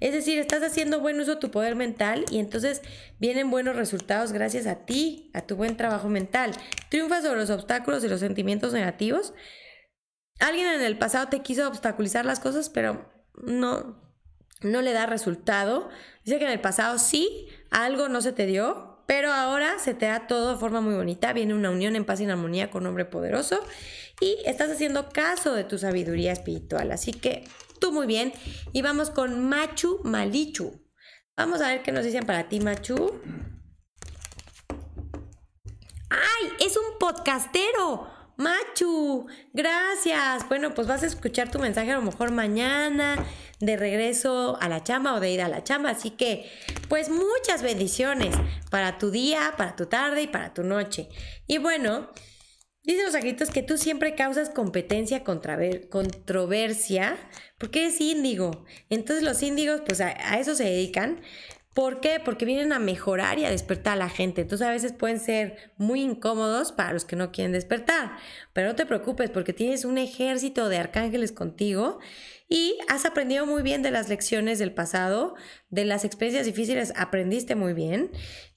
Speaker 1: Es decir, estás haciendo buen uso de tu poder mental y entonces vienen buenos resultados gracias a ti, a tu buen trabajo mental. Triunfas sobre los obstáculos y los sentimientos negativos. Alguien en el pasado te quiso obstaculizar las cosas, pero no, no le da resultado. Dice que en el pasado sí, algo no se te dio, pero ahora se te da todo de forma muy bonita. Viene una unión en paz y en armonía con un hombre poderoso y estás haciendo caso de tu sabiduría espiritual. Así que tú muy bien. Y vamos con Machu Malichu. Vamos a ver qué nos dicen para ti, Machu. ¡Ay! Es un podcastero. Machu, gracias. Bueno, pues vas a escuchar tu mensaje a lo mejor mañana, de regreso a la chamba o de ir a la chamba. Así que, pues muchas bendiciones para tu día, para tu tarde y para tu noche. Y bueno, Dicen los agritos que tú siempre causas competencia, controversia, porque es índigo. Entonces los índigos, pues a, eso se dedican. ¿Por qué? Porque vienen a mejorar y a despertar a la gente. Entonces a veces pueden ser muy incómodos para los que no quieren despertar. Pero no te preocupes porque tienes un ejército de arcángeles contigo y has aprendido muy bien de las lecciones del pasado, de las experiencias difíciles aprendiste muy bien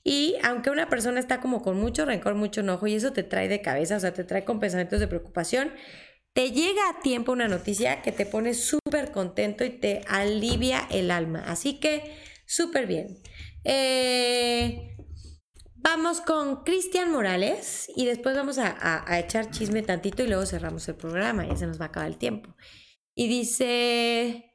Speaker 1: y aunque una persona está como con mucho rencor, mucho enojo y eso te trae de cabeza, o sea, te trae con pensamientos de preocupación, te llega a tiempo una noticia que te pone súper contento y te alivia el alma. Así que súper bien. Eh, vamos con Cristian Morales y después vamos a, a, echar chisme tantito y luego cerramos el programa, ya se nos va a acabar el tiempo. Y dice,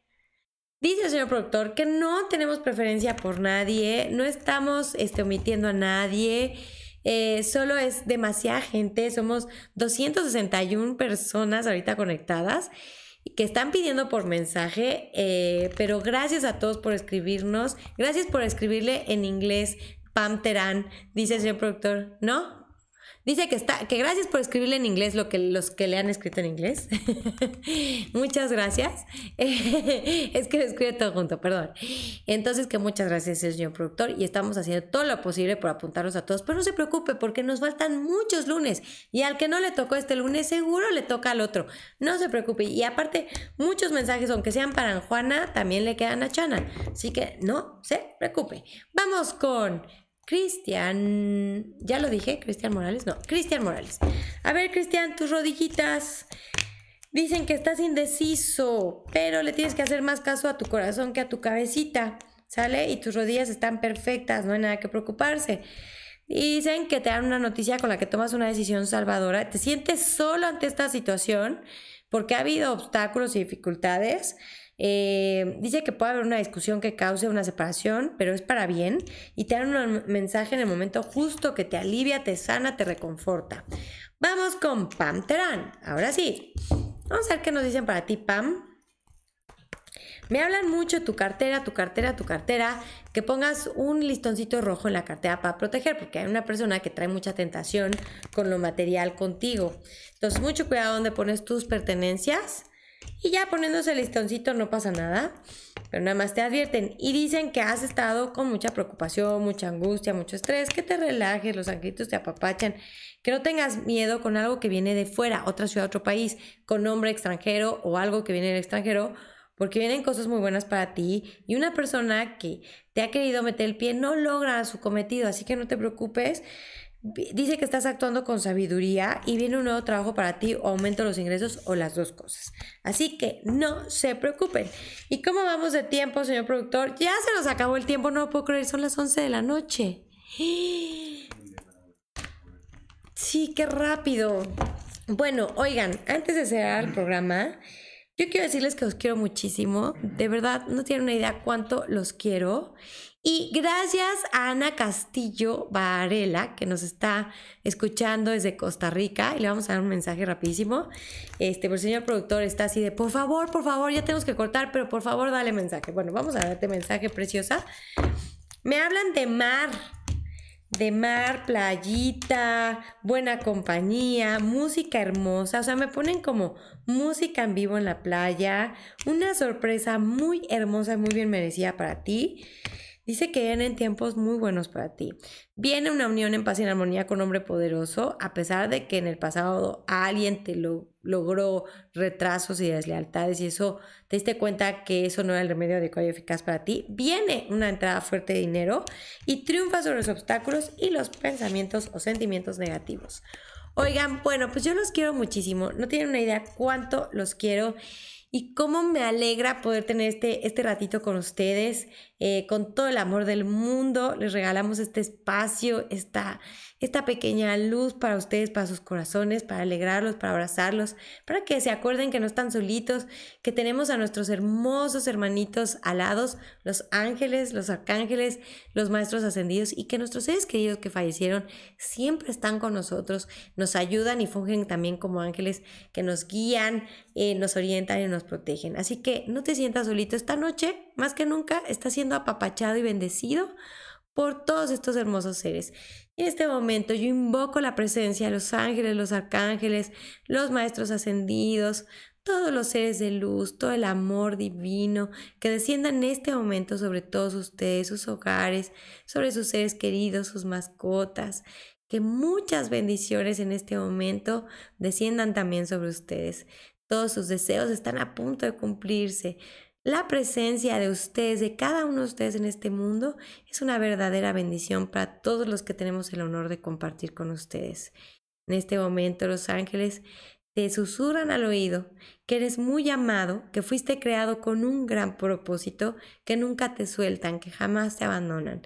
Speaker 1: Dice el señor productor que no tenemos preferencia por nadie, no estamos este, omitiendo a nadie, eh, solo es demasiada gente, somos 261 personas ahorita conectadas que están pidiendo por mensaje, eh, pero gracias a todos por escribirnos, gracias por escribirle en inglés Pam Terán, dice el señor productor, ¿no? Dice que está, que gracias por escribirle en inglés lo que los que le han escrito en inglés. *laughs* muchas gracias. *laughs* es que lo escribe todo junto, perdón. Entonces, que muchas gracias, señor productor, y estamos haciendo todo lo posible por apuntarlos a todos. Pero no se preocupe, porque nos faltan muchos lunes. Y al que no le tocó este lunes, seguro le toca al otro. No se preocupe. Y aparte, muchos mensajes, aunque sean para Juana, también le quedan a Chana. Así que no se preocupe. Vamos con Cristian, ya lo dije, Cristian Morales, no, Cristian Morales. A ver, Cristian, tus rodillitas dicen que estás indeciso, pero le tienes que hacer más caso a tu corazón que a tu cabecita, ¿sale? Y tus rodillas están perfectas, no hay nada que preocuparse. Dicen que te dan una noticia con la que tomas una decisión salvadora. Te sientes solo ante esta situación porque ha habido obstáculos y dificultades eh, dice que puede haber una discusión que cause una separación, pero es para bien y te dan un mensaje en el momento justo que te alivia, te sana, te reconforta. Vamos con Pam Terán. Ahora sí. Vamos a ver qué nos dicen para ti, Pam. Me hablan mucho tu cartera, tu cartera, tu cartera, que pongas un listoncito rojo en la cartera para proteger, porque hay una persona que trae mucha tentación con lo material contigo. Entonces, mucho cuidado donde pones tus pertenencias. Y ya poniéndose el listoncito no pasa nada, pero nada más te advierten y dicen que has estado con mucha preocupación, mucha angustia, mucho estrés, que te relajes, los angelitos te apapachan, que no tengas miedo con algo que viene de fuera, otra ciudad, otro país, con nombre extranjero o algo que viene del extranjero, porque vienen cosas muy buenas para ti y una persona que te ha querido meter el pie no logra su cometido, así que no te preocupes. Dice que estás actuando con sabiduría y viene un nuevo trabajo para ti o aumento los ingresos o las dos cosas. Así que no se preocupen. ¿Y cómo vamos de tiempo, señor productor? Ya se nos acabó el tiempo, no puedo creer, son las 11 de la noche. Sí, qué rápido. Bueno, oigan, antes de cerrar el programa, yo quiero decirles que os quiero muchísimo. De verdad, no tienen una idea cuánto los quiero. Y gracias a Ana Castillo Varela, que nos está escuchando desde Costa Rica, y le vamos a dar un mensaje rapidísimo. Este, pues el señor productor está así de, por favor, por favor, ya tenemos que cortar, pero por favor, dale mensaje. Bueno, vamos a darte mensaje, preciosa. Me hablan de mar de mar, playita, buena compañía, música hermosa, o sea, me ponen como música en vivo en la playa, una sorpresa muy hermosa y muy bien merecida para ti. Dice que vienen tiempos muy buenos para ti. Viene una unión en paz y en armonía con hombre poderoso, a pesar de que en el pasado alguien te lo logró retrasos y deslealtades y eso te diste cuenta que eso no era el remedio adecuado y eficaz para ti. Viene una entrada fuerte de dinero y triunfa sobre los obstáculos y los pensamientos o sentimientos negativos. Oigan, bueno, pues yo los quiero muchísimo. No tienen una idea cuánto los quiero y cómo me alegra poder tener este, este ratito con ustedes, eh, con todo el amor del mundo. Les regalamos este espacio, esta, esta pequeña luz para ustedes, para sus corazones, para alegrarlos, para abrazarlos, para que se acuerden que no están solitos, que tenemos a nuestros hermosos hermanitos alados, los ángeles, los arcángeles, los maestros ascendidos y que nuestros seres queridos que fallecieron siempre están con nosotros, nos ayudan y fungen también como ángeles que nos guían, eh, nos orientan y nos protegen. Así que no te sientas solito esta noche, más que nunca, estás siendo apapachado y bendecido por todos estos hermosos seres. En este momento yo invoco la presencia de los ángeles, los arcángeles, los maestros ascendidos, todos los seres de luz, todo el amor divino que desciendan en este momento sobre todos ustedes, sus hogares, sobre sus seres queridos, sus mascotas. Que muchas bendiciones en este momento desciendan también sobre ustedes. Todos sus deseos están a punto de cumplirse. La presencia de ustedes, de cada uno de ustedes en este mundo, es una verdadera bendición para todos los que tenemos el honor de compartir con ustedes. En este momento los ángeles te susurran al oído que eres muy amado, que fuiste creado con un gran propósito, que nunca te sueltan, que jamás te abandonan.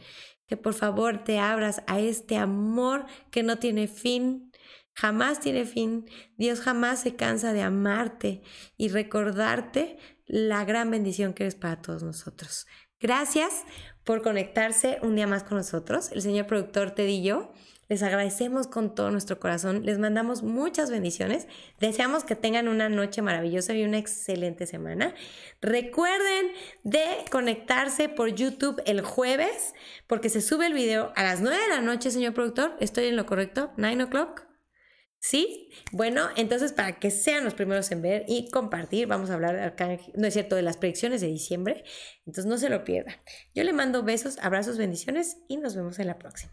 Speaker 1: Que por favor te abras a este amor que no tiene fin, jamás tiene fin. Dios jamás se cansa de amarte y recordarte la gran bendición que eres para todos nosotros. Gracias por conectarse un día más con nosotros. El señor productor Ted y yo les agradecemos con todo nuestro corazón. Les mandamos muchas bendiciones. Deseamos que tengan una noche maravillosa y una excelente semana. Recuerden de conectarse por YouTube el jueves porque se sube el video a las 9 de la noche, señor productor. ¿Estoy en lo correcto? ¿9 o'clock? ¿Sí? Bueno, entonces para que sean los primeros en ver y compartir, vamos a hablar, acá, no es cierto, de las predicciones de diciembre. Entonces no se lo pierdan. Yo le mando besos, abrazos, bendiciones y nos vemos en la próxima.